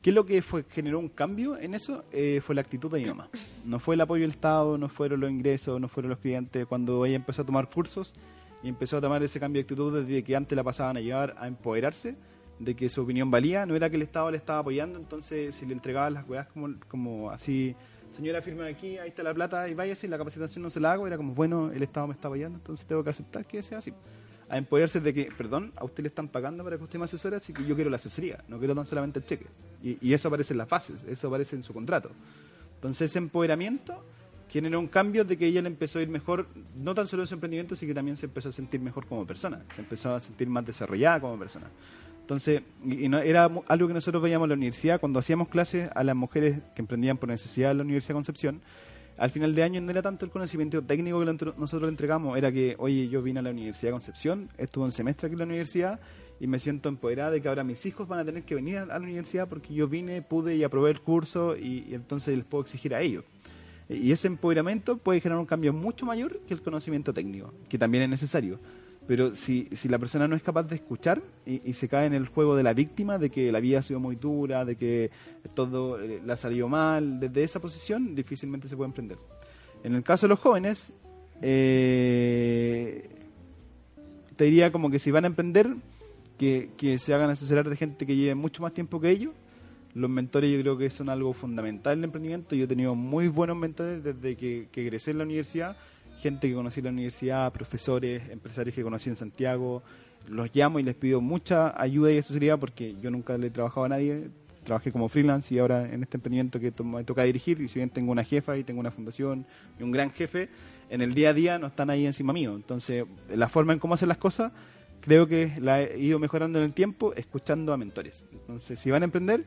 ¿Qué es lo que fue, generó un cambio en eso? Eh, fue la actitud de mi mamá. No fue el apoyo del Estado, no fueron los ingresos, no fueron los clientes. Cuando ella empezó a tomar cursos y empezó a tomar ese cambio de actitud desde que antes la pasaban a llevar a empoderarse, de que su opinión valía, no era que el Estado le estaba apoyando, entonces si le entregaban las weas como, como así, señora firma aquí, ahí está la plata y váyase, y la capacitación no se la hago, era como, bueno, el Estado me está apoyando, entonces tengo que aceptar que sea así. A empoderarse de que, perdón, a usted le están pagando para que usted me asesore, así que yo quiero la asesoría, no quiero tan solamente el cheque. Y, y eso aparece en las bases, eso aparece en su contrato. Entonces ese empoderamiento generó un cambio de que ella le empezó a ir mejor, no tan solo en su emprendimiento, sino que también se empezó a sentir mejor como persona, se empezó a sentir más desarrollada como persona. Entonces, y, y no, era algo que nosotros veíamos en la universidad, cuando hacíamos clases a las mujeres que emprendían por necesidad en la Universidad de Concepción, al final de año no era tanto el conocimiento técnico que nosotros le entregamos, era que, oye, yo vine a la Universidad de Concepción, estuve un semestre aquí en la universidad y me siento empoderada de que ahora mis hijos van a tener que venir a la universidad porque yo vine, pude y aprobé el curso y, y entonces les puedo exigir a ellos. Y ese empoderamiento puede generar un cambio mucho mayor que el conocimiento técnico, que también es necesario. Pero si, si la persona no es capaz de escuchar y, se cae en el juego de la víctima, de que la vida ha sido muy dura, de que todo eh, le ha salido mal, desde esa posición difícilmente se puede emprender. En el caso de los jóvenes, eh, te diría como que si van a emprender, que, que se hagan asesorar de gente que lleve mucho más tiempo que ellos. Los mentores yo creo que son algo fundamental en el emprendimiento. Yo he tenido muy buenos mentores desde que, que egresé en la universidad, gente que conocí en la universidad, profesores, empresarios que conocí en Santiago. Los llamo y les pido mucha ayuda y asesoría porque yo nunca le he trabajado a nadie. Trabajé como freelance y ahora en este emprendimiento que to- me toca dirigir, y si bien tengo una jefa y tengo una fundación y un gran jefe, en el día a día no están ahí encima mío. Entonces, la forma en cómo hacer las cosas creo que la he ido mejorando en el tiempo escuchando a mentores. Entonces, si van a emprender,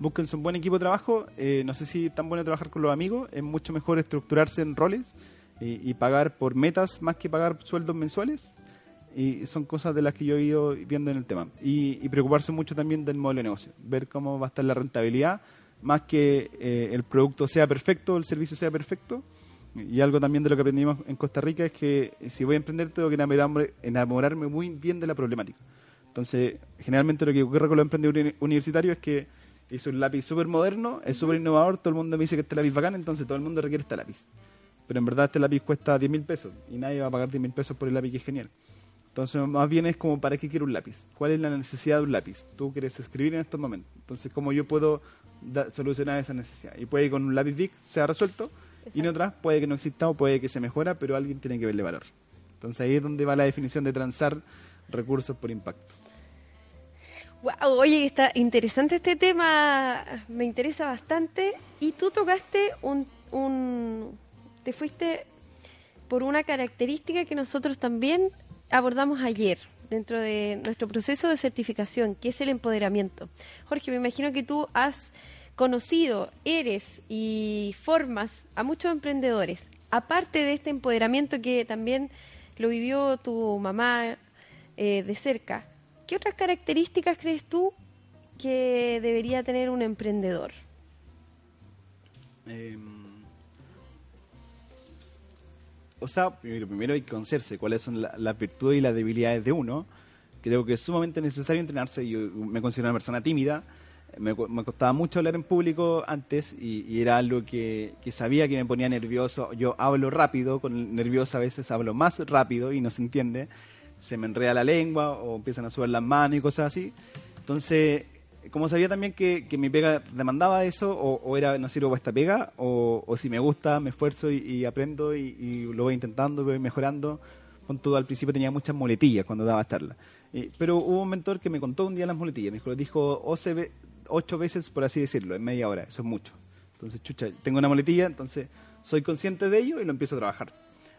búsquense un buen equipo de trabajo. Eh, no sé si es tan bueno trabajar con los amigos, es mucho mejor estructurarse en roles y, y pagar por metas más que pagar sueldos mensuales. Y son cosas de las que yo he ido viendo en el tema. Y, y preocuparse mucho también del modelo de negocio, ver cómo va a estar la rentabilidad, más que eh, el producto sea perfecto, el servicio sea perfecto. Y algo también de lo que aprendimos en Costa Rica es que si voy a emprender tengo que enamorarme, enamorarme muy bien de la problemática. Entonces, generalmente lo que ocurre con los emprendedores uni- universitarios es que hizo un lápiz súper moderno, es súper innovador, todo el mundo me dice que este lápiz bacán, entonces todo el mundo requiere este lápiz. Pero en verdad este lápiz cuesta 10 mil pesos y nadie va a pagar 10 mil pesos por el lápiz que es genial. Entonces, más bien es como, ¿para qué quiero un lápiz? ¿Cuál es la necesidad de un lápiz? Tú quieres escribir en estos momentos. Entonces, ¿cómo yo puedo solucionar esa necesidad? Y puede que con un lápiz Bic sea resuelto, y en otras puede que no exista o puede que se mejora, pero alguien tiene que verle valor. Entonces, ahí es donde va la definición de transar recursos por impacto. Wow, oye, está interesante este tema, me interesa bastante. Y tú tocaste un, un te fuiste por una característica que nosotros también abordamos ayer dentro de nuestro proceso de certificación, que es el empoderamiento. Jorge, me imagino que tú has conocido, eres y formas a muchos emprendedores. Aparte de este empoderamiento que también lo vivió tu mamá eh, de cerca, ¿qué otras características crees tú que debería tener un emprendedor? Eh, o sea, primero hay que conocerse cuáles son las virtudes y las debilidades de uno. Creo que es sumamente necesario entrenarse. Yo me considero una persona tímida. Me, costaba mucho hablar en público antes y, era algo que, sabía que me ponía nervioso. Yo hablo rápido, con nervioso a veces hablo más rápido y no se entiende. Se me enreda la lengua o empiezan a subir las manos y cosas así. Entonces, como sabía también que, mi pega demandaba eso, o, era no sirvo para esta pega, o, si me gusta, me esfuerzo y, aprendo y, lo voy intentando, voy mejorando. Con todo, al principio tenía muchas muletillas cuando daba charla. pero hubo un mentor que me contó un día las muletillas. Me dijo, dijo ocho veces, por así decirlo, en media hora. Eso es mucho. Entonces, chucha, tengo una muletilla, entonces soy consciente de ello y lo empiezo a trabajar.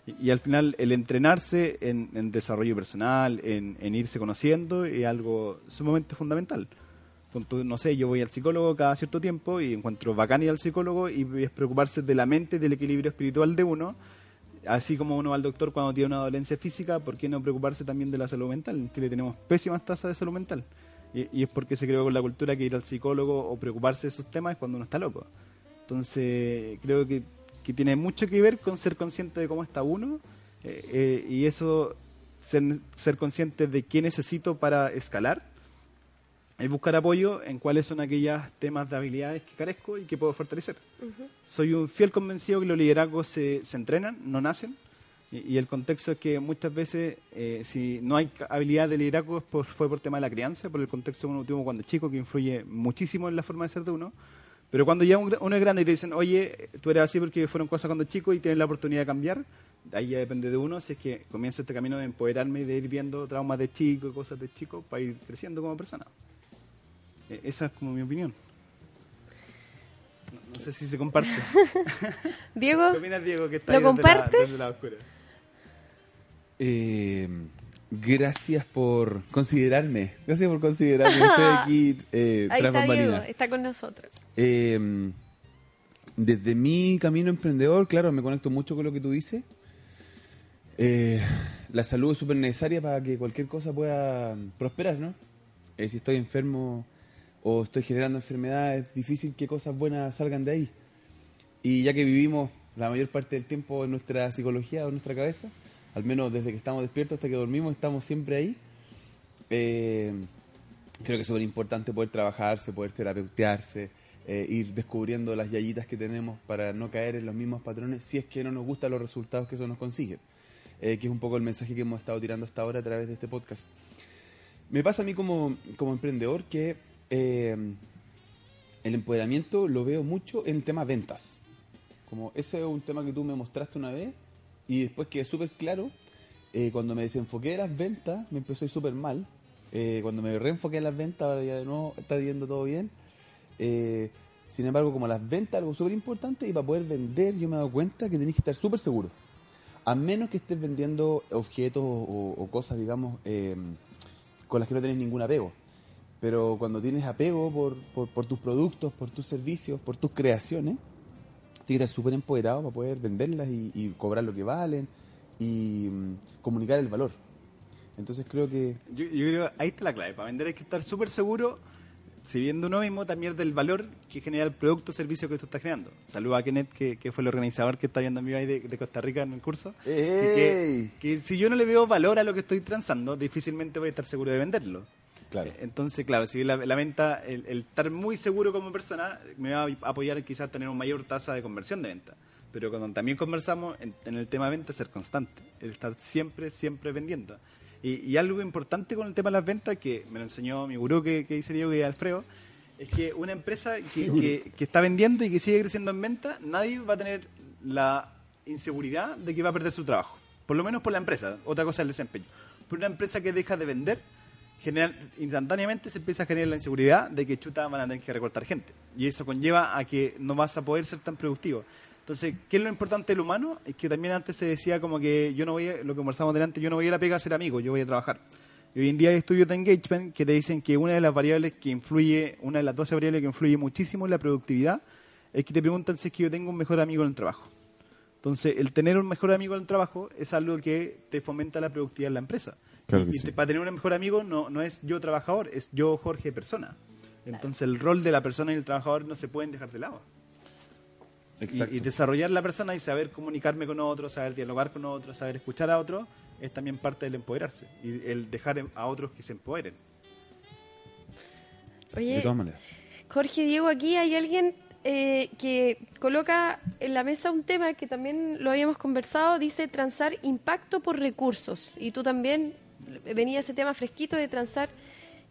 Y, al final, el entrenarse en, desarrollo personal, en, en irse conociendo, es algo sumamente fundamental no sé, yo voy al psicólogo cada cierto tiempo y encuentro bacán ir al psicólogo y es preocuparse de la mente, del equilibrio espiritual de uno. Así como uno va al doctor cuando tiene una dolencia física, ¿por qué no preocuparse también de la salud mental? En Chile tenemos pésimas tasas de salud mental. Y, es porque se creó con la cultura que ir al psicólogo o preocuparse de esos temas es cuando uno está loco. Entonces, creo que, tiene mucho que ver con ser consciente de cómo está uno eh, eh, y eso, ser, ser consciente de qué necesito para escalar es buscar apoyo en cuáles son aquellos temas de habilidades que carezco y que puedo fortalecer. Soy un fiel convencido que los liderazgos se, se entrenan, no nacen. Y, el contexto es que muchas veces, eh, si no hay habilidad de liderazgo, pues fue por tema de la crianza, por el contexto que uno tuvo cuando es chico, que influye muchísimo en la forma de ser de uno. Pero cuando ya uno es grande y te dicen, oye, tú eres así porque fueron cosas cuando chico y tienes la oportunidad de cambiar, ahí ya depende de uno, si es que comienzo este camino de empoderarme y de ir viendo traumas de chico y cosas de chico para ir creciendo como persona. E, esa es como mi opinión. No, sé si se comparte. (laughs) Diego, ¿qué opinas, Diego? Que está ¿Lo compartes? La, oscura? Eh, gracias por considerarme. Gracias por considerarme. Estoy (laughs) aquí eh, Ahí está Diego, está con nosotros. Eh, desde mi camino emprendedor, claro, me conecto mucho con lo que tú dices. Eh, la salud es súper necesaria para que cualquier cosa pueda prosperar, ¿no? Eh, si estoy enfermo, o estoy generando enfermedades, es difícil que cosas buenas salgan de ahí. Y ya que vivimos la mayor parte del tiempo en nuestra psicología o en nuestra cabeza, al menos desde que estamos despiertos hasta que dormimos, estamos siempre ahí. Eh, creo que es súper importante poder trabajarse, poder terapeutearse, eh, ir descubriendo las yayitas que tenemos para no caer en los mismos patrones si es que no nos gustan los resultados que eso nos consigue. Eh, que es un poco el mensaje que hemos estado tirando hasta ahora a través de este podcast. Me pasa a mí como, como emprendedor que eh, el empoderamiento lo veo mucho en el tema ventas. Como ese es un tema que tú me mostraste una vez y después quedé súper claro. Eh, cuando me desenfoqué de las ventas, me empezó a ir súper mal. Eh, cuando me reenfoqué en las ventas, ahora ya de nuevo está yendo todo bien. sin embargo, como las ventas algo súper importante y para poder vender, yo me he dado cuenta que tenés que estar súper seguro. A menos que estés vendiendo objetos o, o cosas, digamos, con las que no tenés ningún apego. Pero cuando tienes apego por, por, tus productos, por tus servicios, por tus creaciones, tienes que estar súper empoderado para poder venderlas y, cobrar lo que valen y mm, comunicar el valor. Entonces creo que... Yo, creo ahí está la clave. Para vender hay que estar súper seguro, si viendo uno mismo, también del valor que genera el producto o servicio que tú estás creando. Saludos a Kenneth, que, que, fue el organizador que está viendo a mí ahí de, Costa Rica en el curso. Que, que si yo no le veo valor a lo que estoy transando, difícilmente voy a estar seguro de venderlo. Claro. Entonces, claro, si la, la venta, el, estar muy seguro como persona me va a apoyar quizás tener una mayor tasa de conversión de venta. Pero cuando también conversamos en, el tema de venta, ser constante, el estar siempre, siempre vendiendo. Y, algo importante con el tema de las ventas, que me lo enseñó mi gurú que, que dice Diego y Alfredo, es que una empresa (laughs) que, que, está vendiendo y que sigue creciendo en venta, nadie va a tener la inseguridad de que va a perder su trabajo. Por lo menos por la empresa. Otra cosa es el desempeño. Pero una empresa que deja de vender, general, instantáneamente se empieza a generar la inseguridad de que chuta van a tener que recortar gente. Y eso conlleva a que no vas a poder ser tan productivo. Entonces, ¿qué es lo importante del humano? Es que también antes se decía como que yo no voy, a, lo que conversamos delante, yo no voy a ir a pega a ser amigo, yo voy a trabajar. Y hoy en día hay estudios de engagement que te dicen que una de las variables que influye, una de las 12 variables que influye muchísimo en la productividad, es que te preguntan si es que yo tengo un mejor amigo en el trabajo. Entonces, el tener un mejor amigo en el trabajo es algo que te fomenta la productividad en la empresa. Claro y sí. te- para tener un mejor amigo no, no es yo trabajador, es yo Jorge persona. Entonces, el rol de la persona y el trabajador no se pueden dejar de lado. Y, y desarrollar la persona y saber comunicarme con otros, saber dialogar con otros, saber escuchar a otros, es también parte del empoderarse. Y el dejar a otros que se empoderen. De Oye, todas maneras. Jorge Diego, aquí hay alguien eh, que coloca en la mesa un tema que también lo habíamos conversado, dice transar impacto por recursos. Y tú también venía ese tema fresquito de transar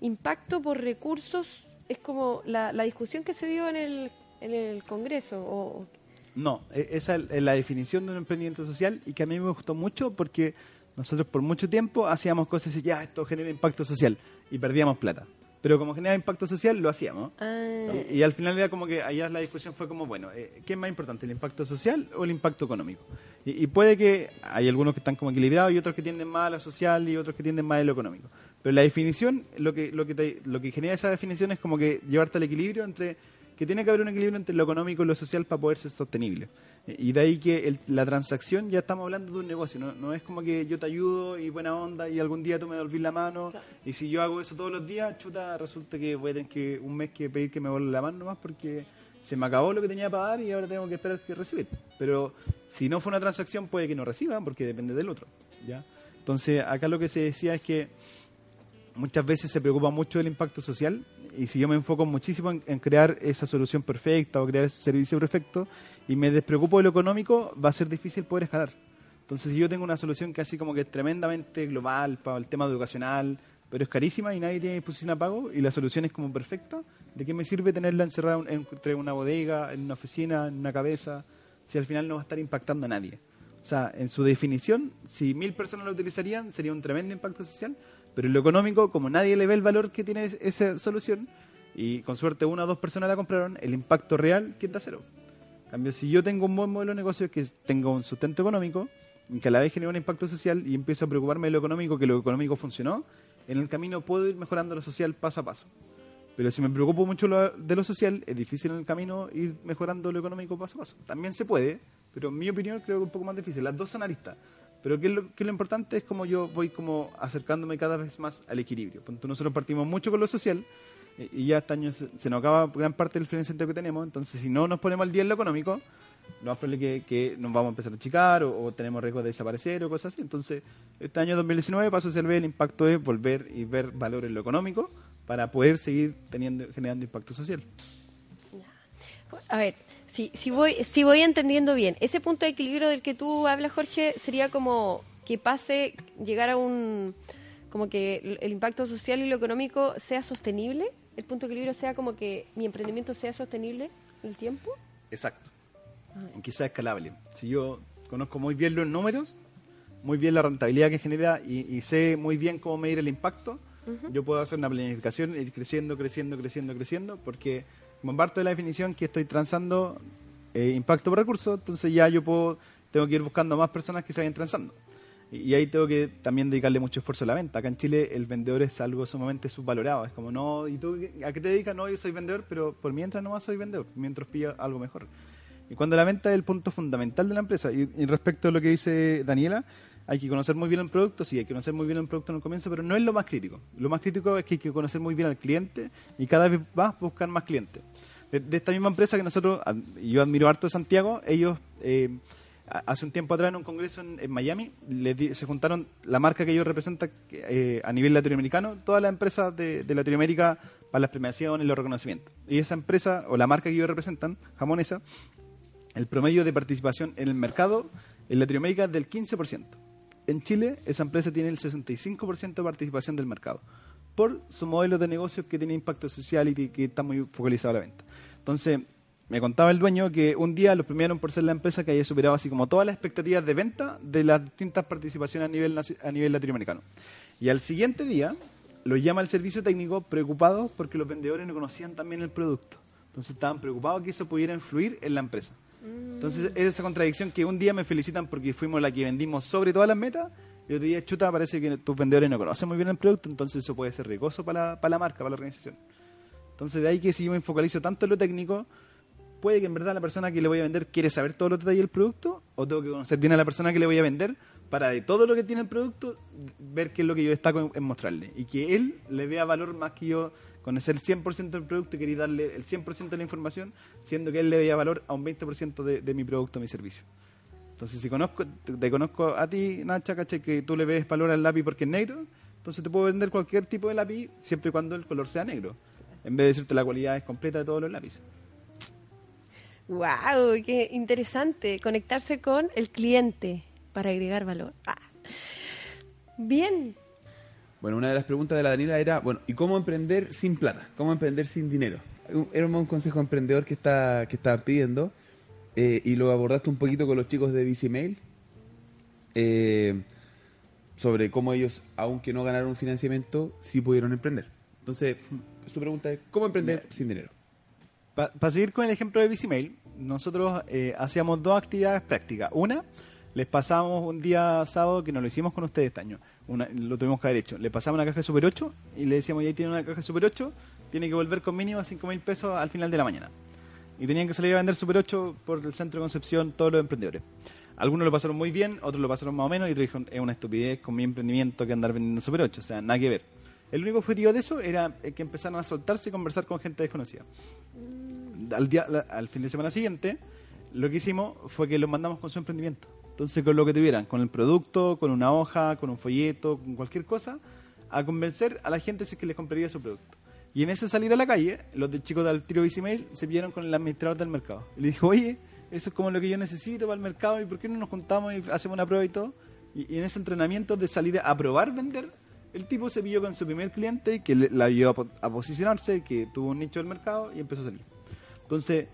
impacto por recursos. Es como la, la discusión que se dio en el, en el Congreso. O, No, e- esa es la definición de un emprendimiento social y que a mí me gustó mucho porque nosotros por mucho tiempo hacíamos cosas y ya, esto genera impacto social y perdíamos plata. Pero como genera impacto social, lo hacíamos. Ah, Y, y al final era como que allá la discusión fue como, bueno, eh, ¿qué es más importante, el impacto social o el impacto económico? Y, y puede que hay algunos que están como equilibrados y otros que tienden más a lo social y otros que tienden más a lo económico. Pero la definición, lo que, lo que, te- lo que genera esa definición es como que llevarte al equilibrio entre que tiene que haber un equilibrio entre lo económico y lo social para poder ser sostenible. Y de ahí que el- la transacción ya estamos hablando de un negocio, ¿no? no es como que yo te ayudo y buena onda y algún día tú me devolvís la mano y si yo hago eso todos los días, chuta, resulta que voy a tener que un mes que pedir que me vuelva la mano nomás porque se me acabó lo que tenía para dar y ahora tengo que esperar que recibir. Pero si no fue una transacción puede que no reciba porque depende del otro, ¿ya? Entonces acá lo que se decía es que muchas veces se preocupa mucho del impacto social y si yo me enfoco muchísimo en, en crear esa solución perfecta o crear ese servicio perfecto y me despreocupo de lo económico, va a ser difícil poder escalar. Entonces, si yo tengo una solución que así como que es tremendamente global para el tema educacional, pero es carísima y nadie tiene disposición a pago y la solución es como perfecta, ¿de qué me sirve tenerla encerrada en- entre una bodega, en una oficina, en una cabeza, si al final no va a estar impactando a nadie? O sea, en su definición, si mil personas lo utilizarían, sería un tremendo impacto social, pero en lo económico, como nadie le ve el valor que tiene es- esa solución, y con suerte una o dos personas la compraron, el impacto real queda cero. En cambio, si yo tengo un buen modelo de negocio que tenga un sustento económico, que a la vez genera un impacto social y empiezo a preocuparme de lo económico, que lo económico funcionó, en el camino puedo ir mejorando lo social paso a paso. Pero si me preocupo mucho de lo social, es difícil en el camino ir mejorando lo económico paso a paso. También se puede, pero en mi opinión creo que es un poco más difícil. Las dos son aristas. Pero que lo, que lo importante es como yo voy como acercándome cada vez más al equilibrio. Nosotros partimos mucho con lo social eh, y ya este año se, se nos acaba gran parte del financiamiento que tenemos. Entonces, si no nos ponemos al día en lo económico, lo más probable que, que nos vamos a empezar a achicar o, o tenemos riesgo de desaparecer o cosas así. Entonces, este año 2019, para Social B, el impacto es volver y ver valor en lo económico para poder seguir teniendo generando impacto social. A ver, si, si, voy, si voy entendiendo bien, ese punto de equilibrio del que tú hablas, Jorge, sería como que pase, llegar a un, como que el- impacto social y lo económico sea sostenible, el punto de equilibrio sea como que mi emprendimiento sea sostenible en el tiempo. Exacto. En que sea escalable. Si yo conozco muy bien los números, muy bien la rentabilidad que genera y, y sé muy bien cómo medir el impacto, yo puedo hacer una planificación ir creciendo, creciendo, creciendo, creciendo, porque de la definición que estoy transando eh, impacto por recurso, entonces ya yo puedo, tengo que ir buscando más personas que se vayan transando. Y, y ahí tengo que también dedicarle mucho esfuerzo a la venta. Acá en Chile el vendedor es algo sumamente subvalorado. Es como, no, ¿y tú a qué te dedicas? No, yo soy vendedor, pero por mientras nomás soy vendedor, mientras pilla algo mejor. Y cuando la venta es el punto fundamental de la empresa, y, y respecto a lo que dice Daniela, hay que conocer muy bien el producto, sí, hay que conocer muy bien el producto en el comienzo, pero no es lo más crítico. Lo más crítico es que hay que conocer muy bien al cliente y cada vez más buscar más clientes. De, esta misma empresa que nosotros, yo admiro harto de Santiago, ellos eh, a- hace un tiempo atrás en un congreso en, Miami se juntaron la marca que ellos representan eh, a nivel latinoamericano, todas las empresas de, de Latinoamérica para las premiaciones y los reconocimientos. Y esa empresa, o la marca que ellos representan, jamonesa, el promedio de participación en el mercado en Latinoamérica es del 15%. En Chile, esa empresa tiene el 65% de participación del mercado por su modelo de negocios que tiene impacto social y que, está muy focalizado a la venta. Entonces, me contaba el dueño que un día los premiaron por ser la empresa que haya superado así como todas las expectativas de venta de las distintas participaciones a nivel, a nivel latinoamericano. Y al siguiente día, lo llama el servicio técnico preocupados porque los vendedores no conocían también el producto. Entonces estaban preocupados que eso pudiera influir en la empresa. Entonces, es esa contradicción que un día me felicitan porque fuimos la que vendimos sobre todas las metas, y otro día, chuta, parece que tus vendedores no conocen muy bien el producto, entonces eso puede ser riesgoso para la, para la marca, para la organización. Entonces, de ahí que si yo me focalizo tanto en lo técnico, puede que en verdad la persona que le voy a vender quiere saber todos los detalles del producto, o tengo que conocer bien a la persona que le voy a vender para de todo lo que tiene el producto, ver qué es lo que yo destaco en, en mostrarle. Y que él le vea valor más que yo conocer el 100% del producto y quería darle el 100% de la información, siendo que él le veía valor a un 20% de, de mi producto mi servicio. Entonces, si conozco, te, conozco a ti, Nacha, ¿cachai? Que tú le ves valor al lápiz porque es negro, entonces te puedo vender cualquier tipo de lápiz siempre y cuando el color sea negro, en vez de decirte la cualidad es completa de todos los lápices. ¡Wow! ¡Qué interesante! Conectarse con el cliente para agregar valor. Ah. Bien. Bueno, una de las preguntas de la Daniela era, bueno, ¿y cómo emprender sin plata? ¿Cómo emprender sin dinero? Era un consejo emprendedor que está que estaban pidiendo eh, y lo abordaste un poquito con los chicos de Bicimail eh, sobre cómo ellos, aunque no ganaron financiamiento, sí pudieron emprender. Entonces, su pregunta es, ¿cómo emprender sin dinero? Para seguir con el ejemplo de Bicimail, nosotros eh, hacíamos dos actividades prácticas. Una, les pasamos un día sábado que nos lo hicimos con ustedes este año. Una, lo tuvimos que haber hecho. Le pasamos una caja de Super 8 y le decíamos, ya tiene una caja de Super 8, tiene que volver con mínimo 5 mil pesos al final de la mañana. Y tenían que salir a vender Super 8 por el centro de Concepción todos los emprendedores. Algunos lo pasaron muy bien, otros lo pasaron más o menos y otros dijeron, es una estupidez con mi emprendimiento que andar vendiendo Super 8. O sea, nada que ver. El único objetivo de eso era eh, que empezaran a soltarse y conversar con gente desconocida al, día, al fin de semana siguiente, lo que hicimos fue que los mandamos con su emprendimiento. Entonces, con lo que tuvieran, con el producto, con una hoja, con un folleto, con cualquier cosa, a convencer a la gente si es que les compraría su producto. Y en ese salir a la calle, los de chicos del tiro Bicimail se vieron con el administrador del mercado. Y le dijo, oye, eso es como lo que yo necesito para el mercado, ¿y por qué no nos juntamos y hacemos una prueba y todo? Y, y en ese entrenamiento de salir a probar vender, el tipo se pilló con su primer cliente que le, la ayudó a, a posicionarse, que tuvo un nicho del mercado y empezó a salir. Entonces,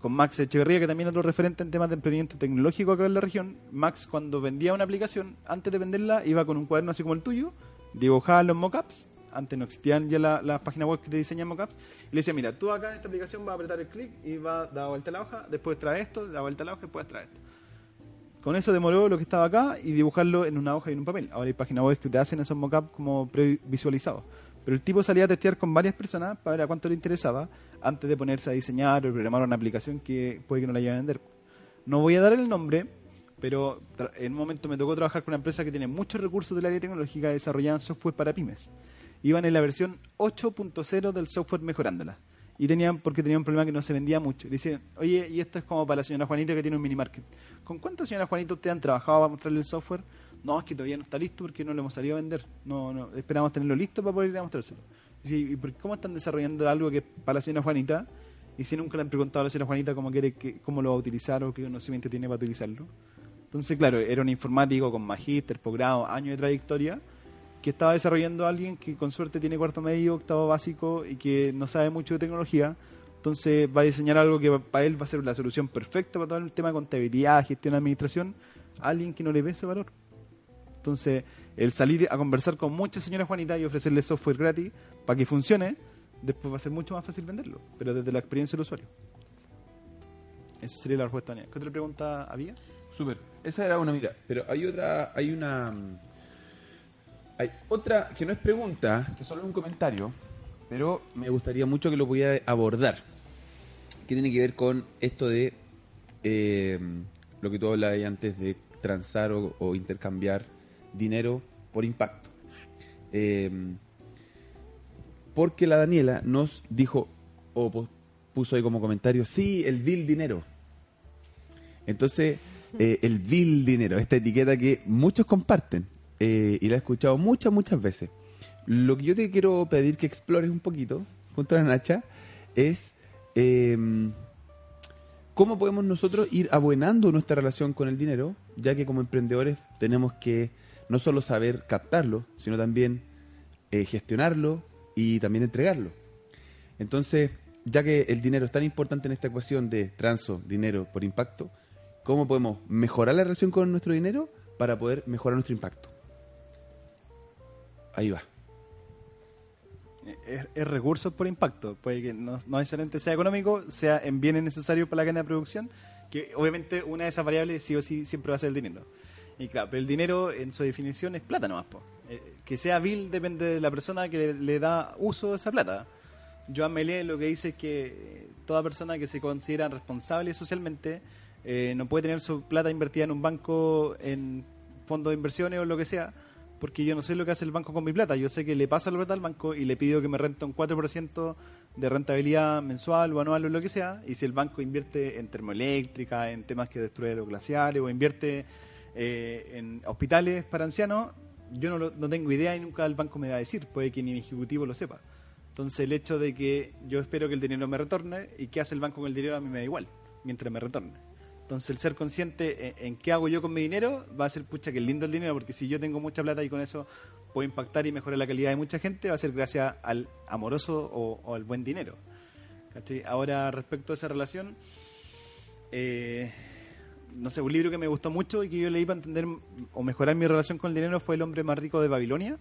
con Max Echeverría, que también es otro referente en temas de emprendimiento tecnológico acá en la región, Max cuando vendía una aplicación, antes de venderla, iba con un cuaderno así como el tuyo, dibujaba los mockups, antes no existían ya la- las páginas web que te diseñan mockups, y le decía, mira, tú acá en esta aplicación vas a apretar el clic y va a dar vuelta a la hoja, después trae esto, da vuelta a la hoja después trae esto. Con eso demoró lo que estaba acá y dibujarlo en una hoja y en un papel. Ahora hay páginas web que te hacen esos mockups como previsualizados. Pero el tipo salía a testear con varias personas para ver a cuánto le interesaba antes de ponerse a diseñar o programar una aplicación que puede que no la lleve a vender. No voy a dar el nombre, pero en un momento me tocó trabajar con una empresa que tiene muchos recursos del área tecnológica y desarrollaban software para pymes. Iban en la versión 8.0 del software mejorándola. Y tenían, porque tenían un problema que no se vendía mucho. Le decían, oye, y esto es como para la señora Juanita que tiene un mini market. ¿Con cuántas señoras Juanita ustedes han trabajado para mostrarle el software? No, es que todavía no está listo porque no lo hemos salido a vender. No, no, esperamos tenerlo listo para poder ir a mostrárselo. Y sí, ¿y por qué- cómo están desarrollando algo que es para la señora Juanita? Y si nunca le han preguntado a la señora Juanita cómo quiere que, cómo lo va a utilizar o qué conocimiento tiene para utilizarlo. Entonces, claro, era un informático con magíster, posgrado, años de trayectoria, que estaba desarrollando a alguien que con suerte tiene cuarto medio, octavo básico y que no sabe mucho de tecnología. Entonces va a diseñar algo que para él va a ser la solución perfecta para todo el tema de contabilidad, gestión, administración, a alguien que no le ve ese valor. Entonces, el salir a conversar con muchas señoras Juanitas y ofrecerle software gratis para que funcione, después va a ser mucho más fácil venderlo, pero desde la experiencia del usuario. Esa sería la respuesta. ¿Qué otra pregunta había? Súper. Esa era una, mira, pero hay otra, hay una... Hay otra que no es pregunta, que solo es un comentario, pero me gustaría mucho que lo pudiera abordar. Que tiene que ver con esto de eh, lo que tú hablabas antes de transar o intercambiar dinero por impacto. Eh, porque la Daniela nos dijo, o pu- puso ahí como comentario, sí, el vil dinero. Entonces, eh, el vil dinero, esta etiqueta que muchos comparten eh, y la he escuchado muchas, muchas veces. Lo que yo te quiero pedir que explores un poquito, junto a la Nacha, es eh, cómo podemos nosotros ir abuenando nuestra relación con el dinero, ya que como emprendedores tenemos que no solo saber captarlo, sino también eh, gestionarlo y también entregarlo. Entonces, ya que el dinero es tan importante en esta ecuación de transo, dinero por impacto, ¿cómo podemos mejorar la relación con nuestro dinero para poder mejorar nuestro impacto? Ahí va. es, recursos por impacto. Puede que no, no necesariamente sea económico, sea en bienes necesarios para la cadena de producción Que obviamente una de esas variables sí o sí siempre va a ser el dinero. Y claro, pero el dinero en su definición es plata nomás. po. Eh, que sea vil depende de la persona que le, da uso a esa plata. Joan Melé lo que dice es que eh, toda persona que se considera responsable socialmente eh, no puede tener su plata invertida en un banco, en fondos de inversiones o lo que sea, porque yo no sé lo que hace el banco con mi plata. Yo sé que le paso la plata al banco y le pido que me rente un 4% de rentabilidad mensual o anual o lo que sea, y si el banco invierte en termoeléctrica, en temas que destruyen los glaciares o invierte eh, en hospitales para ancianos, yo no, lo- no tengo idea y nunca el banco me va a decir, puede que ni mi ejecutivo lo sepa. Entonces el hecho de que yo espero que el dinero me retorne y qué hace el banco con el dinero a mí me da igual, mientras me retorne. Entonces el ser consciente en, en qué hago yo con mi dinero va a ser pucha que lindo el dinero, porque si yo tengo mucha plata y con eso puedo impactar y mejorar la calidad de mucha gente, va a ser gracias al amoroso o, o al buen dinero. ¿Cachai? Ahora respecto a esa relación, eh, no sé, un libro que me gustó mucho y que yo leí para entender o mejorar mi relación con el dinero fue El hombre más rico de Babilonia,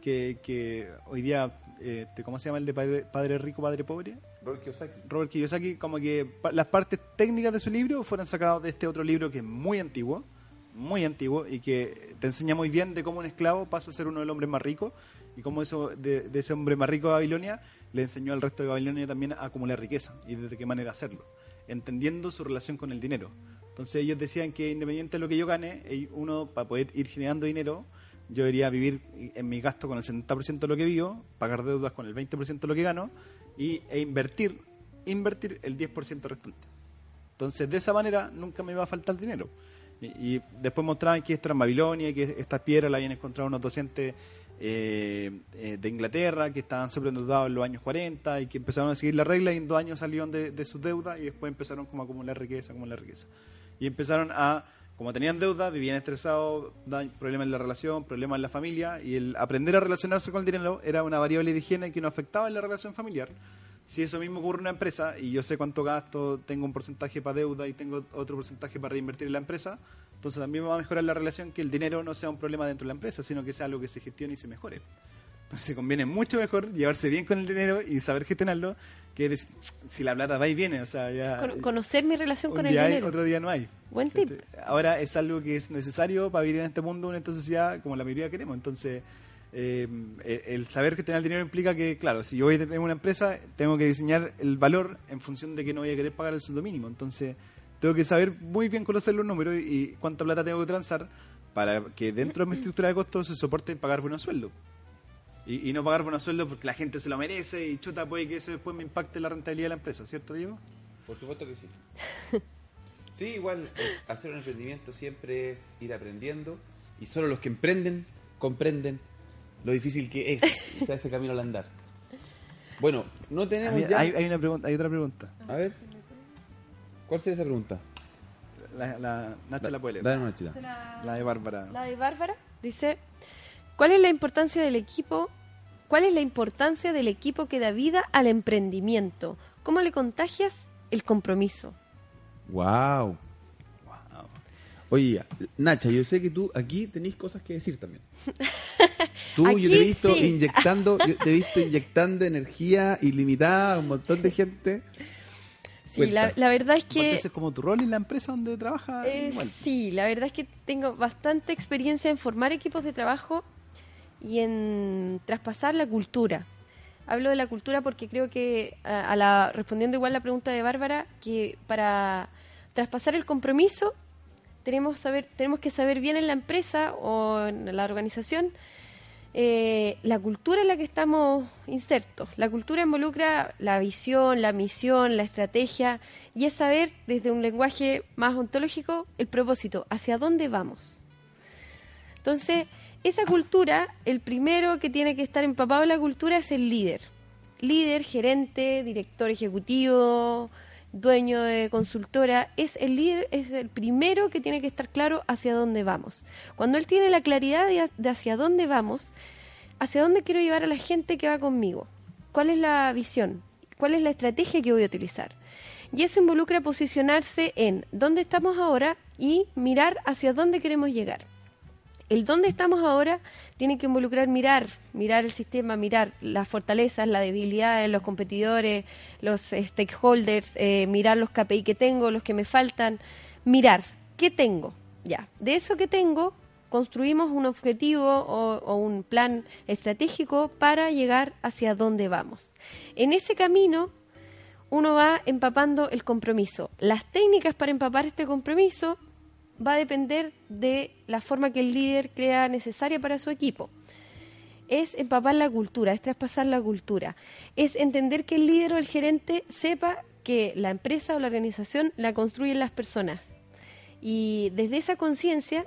que, que hoy día, eh, te- ¿cómo se llama el de padre, padre rico, padre pobre? Robert Kiyosaki, como que las partes técnicas de su libro fueron sacadas de este otro libro que es muy antiguo, muy antiguo, y que te enseña muy bien de cómo un esclavo pasa a ser uno de los hombres más ricos, y cómo eso de, de ese hombre más rico de Babilonia le enseñó al resto de Babilonia también a acumular riqueza, y de qué manera hacerlo, entendiendo su relación con el dinero. Entonces ellos decían que independiente de lo que yo gane, uno para poder ir generando dinero, yo debería vivir en mi gasto con el 70% de lo que vivo, pagar deudas con el 20% de lo que gano y, e invertir, invertir el 10% restante. Entonces, de esa manera nunca me va a faltar dinero. Y, y después mostraban que esto era en Babilonia, que estas piedras las habían encontrado unos docentes eh, eh, de Inglaterra que estaban sobreendeudados en los años 40 y que empezaron a seguir la regla y en dos años salieron de, de sus deudas y después empezaron como a acumular riqueza, acumular riqueza. Y empezaron a, como tenían deuda, vivían estresados, problemas en la relación, problemas en la familia y el aprender a relacionarse con el dinero era una variable de higiene que no afectaba en la relación familiar. Si eso mismo ocurre en una empresa y yo sé cuánto gasto, tengo un porcentaje para deuda y tengo otro porcentaje para reinvertir en la empresa, entonces también va a mejorar la relación que el dinero no sea un problema dentro de la empresa, sino que sea algo que se gestione y se mejore. Entonces conviene mucho mejor llevarse bien con el dinero y saber gestionarlo que decir, si la plata va y viene, o sea, ya Con- conocer mi relación un con el hay, dinero. otro día no hay. Buen tip. Ahora es algo que es necesario para vivir en este mundo, en esta sociedad, como la mayoría queremos. Entonces, eh, el- el saber gestionar el dinero implica que, claro, si yo voy a tener una empresa, tengo que diseñar el valor en función de que no voy a querer pagar el sueldo mínimo. Entonces, tengo que saber muy bien conocer los números y, cuánta plata tengo que transar para que dentro de mi estructura de costos se soporte pagar buenos sueldos. Y, y no pagar buenos sueldos porque la gente se lo merece y chuta, puede que eso después me impacte la rentabilidad de la empresa, ¿cierto, Diego? Por supuesto que sí. (laughs) Sí, igual es- hacer un emprendimiento siempre es ir aprendiendo y solo los que emprenden comprenden lo difícil que es y (laughs) se hace camino al andar. Bueno, no tenemos ya... hay- hay una pregunta, hay otra pregunta. A ver, ¿cuál sería esa pregunta? La, la, Nacho la puede leer. Dale una chita. La de Bárbara. La de Bárbara dice, ¿cuál es la importancia del equipo? ¿Cuál es la importancia del equipo que da vida al emprendimiento? ¿Cómo le contagias el compromiso? Wow. Wow. Oye, Nacha, yo sé que tú aquí tenés cosas que decir también. (laughs) Tú, Aquí yo te he visto sí. inyectando, yo te he visto (laughs) inyectando energía ilimitada a un montón de gente. Sí, la, verdad es que... ese es como tu rol en la empresa donde trabajas. Eh, igual. sí, la verdad es que tengo bastante experiencia en formar equipos de trabajo y en traspasar la cultura. Hablo de la cultura porque creo que, a, a la, respondiendo igual la pregunta de Bárbara, que para traspasar el compromiso tenemos, saber, tenemos que saber bien en la empresa o en la organización eh, la cultura en la que estamos insertos. La cultura involucra la visión, la misión, la estrategia y es saber desde un lenguaje más ontológico el propósito, hacia dónde vamos. Entonces, esa cultura, el primero que tiene que estar empapado en la cultura es el líder. Líder, gerente, director ejecutivo, dueño de consultora, es el líder, es el primero que tiene que estar claro hacia dónde vamos. Cuando él tiene la claridad de, hacia dónde vamos, hacia dónde quiero llevar a la gente que va conmigo, cuál es la visión, cuál es la estrategia que voy a utilizar. Y eso involucra posicionarse en dónde estamos ahora y mirar hacia dónde queremos llegar. El dónde estamos ahora tiene que involucrar mirar, mirar el sistema, mirar las fortalezas, las debilidades, los competidores, los stakeholders, eh, mirar los KPI que tengo, los que me faltan, mirar qué tengo. Ya, de eso que tengo, construimos un objetivo o, o un plan estratégico para llegar hacia dónde vamos. En ese camino uno va empapando el compromiso. Las técnicas para empapar este compromiso va a depender de la forma que el líder crea necesaria para su equipo. Es empapar la cultura, es traspasar la cultura, es entender que el líder o el gerente sepa que la empresa o la organización la construyen las personas. Y desde esa conciencia,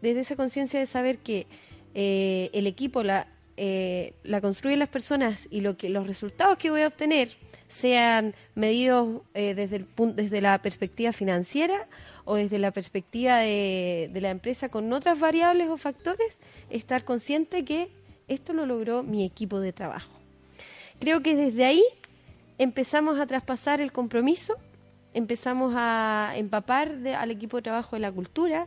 desde esa conciencia de saber que eh, el equipo la, eh, la construyen las personas y lo que los resultados que voy a obtener sean medidos eh, desde, el, desde la perspectiva financiera o desde la perspectiva de, la empresa con otras variables o factores, estar consciente que esto lo logró mi equipo de trabajo. Creo que desde ahí empezamos a traspasar el compromiso, empezamos a empapar de, al equipo de trabajo de la cultura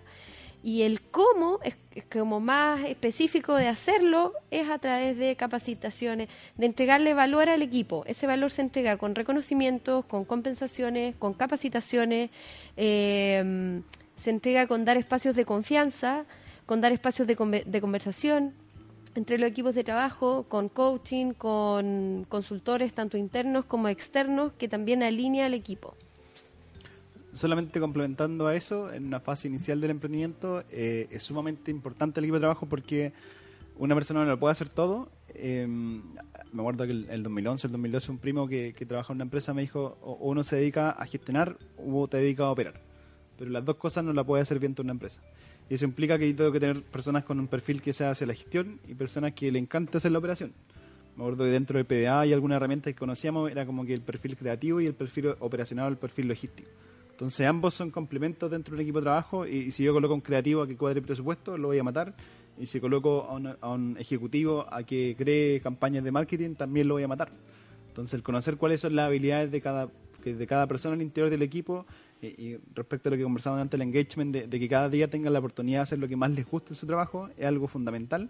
y el cómo es, como más específico de hacerlo es a través de capacitaciones, de entregarle valor al equipo. Ese valor se entrega con reconocimientos, con compensaciones, con capacitaciones, eh, se entrega con dar espacios de confianza, con dar espacios de, de conversación entre los equipos de trabajo, con coaching, con consultores tanto internos como externos, que también alinea al equipo solamente complementando a eso, en una fase inicial del emprendimiento eh, es sumamente importante el equipo de trabajo porque una persona no lo puede hacer todo. Eh, me acuerdo que el, el, 2011, el 2012, un primo que, que trabaja en una empresa me dijo, o uno se dedica a gestionar o te dedica a operar. Pero las dos cosas no las puede hacer bien toda una empresa. Y eso implica que yo tengo que tener personas con un perfil que sea hacia la gestión y personas que le encanta hacer la operación. Me acuerdo que dentro de PDA hay alguna herramienta que conocíamos, era como que el perfil creativo y el perfil operacional, el perfil logístico. Entonces ambos son complementos dentro de un equipo de trabajo y, si yo coloco un creativo a que cuadre presupuesto, lo voy a matar. Y si coloco a un, a un, ejecutivo a que cree campañas de marketing, también lo voy a matar. Entonces el conocer cuáles son las habilidades de cada, de cada persona al interior del equipo y, respecto a lo que conversábamos antes, el engagement, de, que cada día tengan la oportunidad de hacer lo que más les guste en su trabajo, es algo fundamental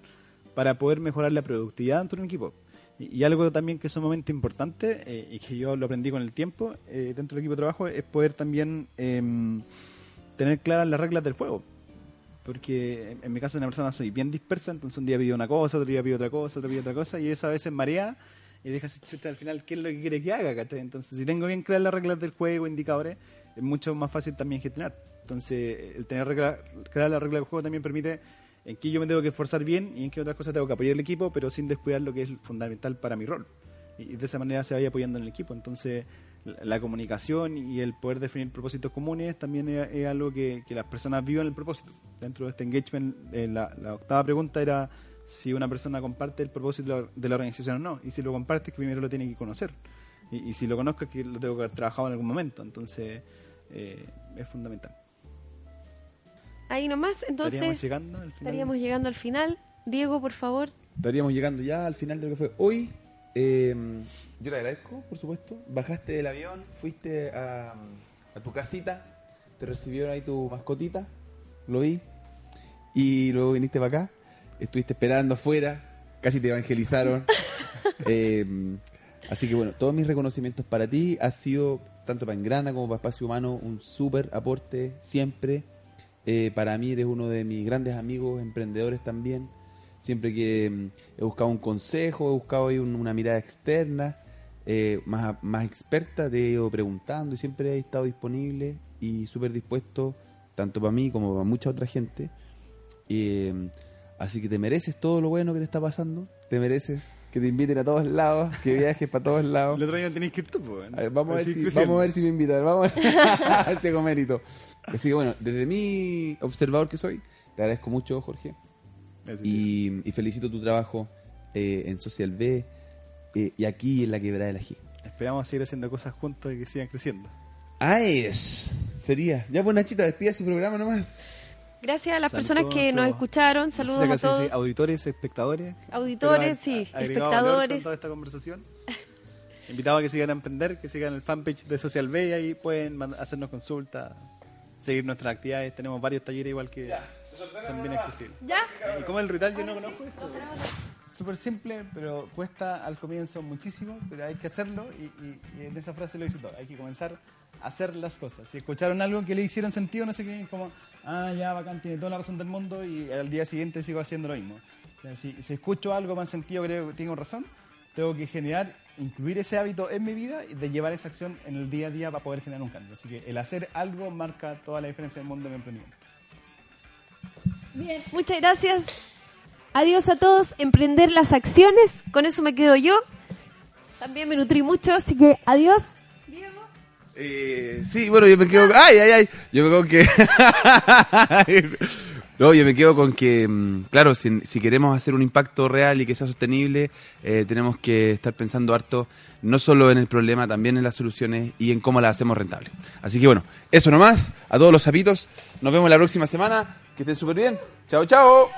para poder mejorar la productividad dentro de un equipo. Y, algo también que es sumamente importante eh, y que yo lo aprendí con el tiempo eh, dentro del equipo de trabajo es poder también eh, tener claras las reglas del juego. Porque en, mi caso, una persona soy bien dispersa, entonces un día pido una cosa, otro día pido otra cosa, otro día otra cosa, y eso a veces marea y deja chucha al final qué es lo que quiere que haga. ¿cachai? Entonces, si tengo bien claras las reglas del juego, indicadores, es mucho más fácil también gestionar. Entonces, el tener regla, claras las reglas del juego también permite en qué yo me tengo que esforzar bien y en qué otras cosas tengo que apoyar al equipo, pero sin descuidar lo que es fundamental para mi rol. Y de esa manera se vaya apoyando en el equipo. Entonces, la, comunicación y el poder definir propósitos comunes también es, algo que, que, las personas vivan el propósito. Dentro de este engagement, eh, la, la, octava pregunta era si una persona comparte el propósito de la organización o no. Y si lo comparte, es que primero lo tiene que conocer. Y, y si lo conozco, es que lo tengo que haber trabajado en algún momento. Entonces, eh, es fundamental ahí nomás. Entonces, estaríamos llegando al final. Estaríamos llegando al final. Diego, por favor. Estaríamos llegando ya al final de lo que fue hoy. Eh, yo te agradezco, por supuesto. Bajaste del avión, fuiste a, a, tu casita, te recibieron ahí tu mascotita, lo vi. Y luego viniste para acá, estuviste esperando afuera, casi te evangelizaron. (laughs) eh, así que bueno, todos mis reconocimientos para ti. Ha sido, tanto para Engrana como para Espacio Humano, un súper aporte siempre. Eh, para mí eres uno de mis grandes amigos, emprendedores también. Siempre que mm, he buscado un consejo, he buscado ahí un, una mirada externa, eh, más, más experta, te he ido preguntando y siempre he estado disponible y súper dispuesto, tanto para mí como para mucha otra gente. Eh, así que te mereces todo lo bueno que te está pasando. Te mereces que te inviten a todos lados, que viajes para todos lados. El otro año tenés que ir tú, pues. a ver, vamos, a ver si, vamos a ver si me invitan. Vamos a ver, (laughs) a ver si hago mérito. Así que bueno, desde mi observador que soy, te agradezco mucho, Jorge. Y, y, felicito tu trabajo eh, en Social B eh, y aquí en la quebrada de la G. Esperamos seguir haciendo cosas juntos y que sigan creciendo. Ah, es. Sería. Ya pues Nachita, despida su programa nomás. Gracias a las Saludos personas que nos escucharon. Saludos no a todos. Sí, auditores, espectadores. Auditores, sí. Espectadores. toda esta conversación. Invitado a que sigan a emprender, que sigan el fanpage de Social B y ahí pueden hacernos consultas, seguir nuestras actividades. Tenemos varios talleres igual que... Ya, son bien accesibles. ¿Ya? ¿Y cómo es el ritual? Yo no conozco esto. Súper simple, pero cuesta al comienzo muchísimo, pero hay que hacerlo y, y- y en esa frase lo dice todo. Hay que comenzar a hacer las cosas. Si escucharon algo que le hicieron sentido, no sé qué, como, ah, ya, bacán, tiene toda la razón del mundo y al día siguiente sigo haciendo lo mismo. O sea, si, si escucho algo más sentido, creo que tengo razón, tengo que generar, incluir ese hábito en mi vida y de llevar esa acción en el día a día para poder generar un cambio. Así que el hacer algo marca toda la diferencia del mundo de mi emprendimiento. Bien, muchas gracias. Adiós a todos. Emprender las acciones. Con eso me quedo yo. También me nutrí mucho, así que adiós. Diego. Eh, sí, bueno, yo me quedo. ¡Ay, ay, ay! Yo me quedo que. (laughs) no, yo me quedo con que, mm, claro, si, queremos hacer un impacto real y que sea sostenible, eh, tenemos que estar pensando harto no solo en el problema, también en las soluciones y en cómo las hacemos rentables. Así que bueno, eso nomás. A todos los sapitos. Nos vemos la próxima semana. Que estén súper bien. Chao, chao.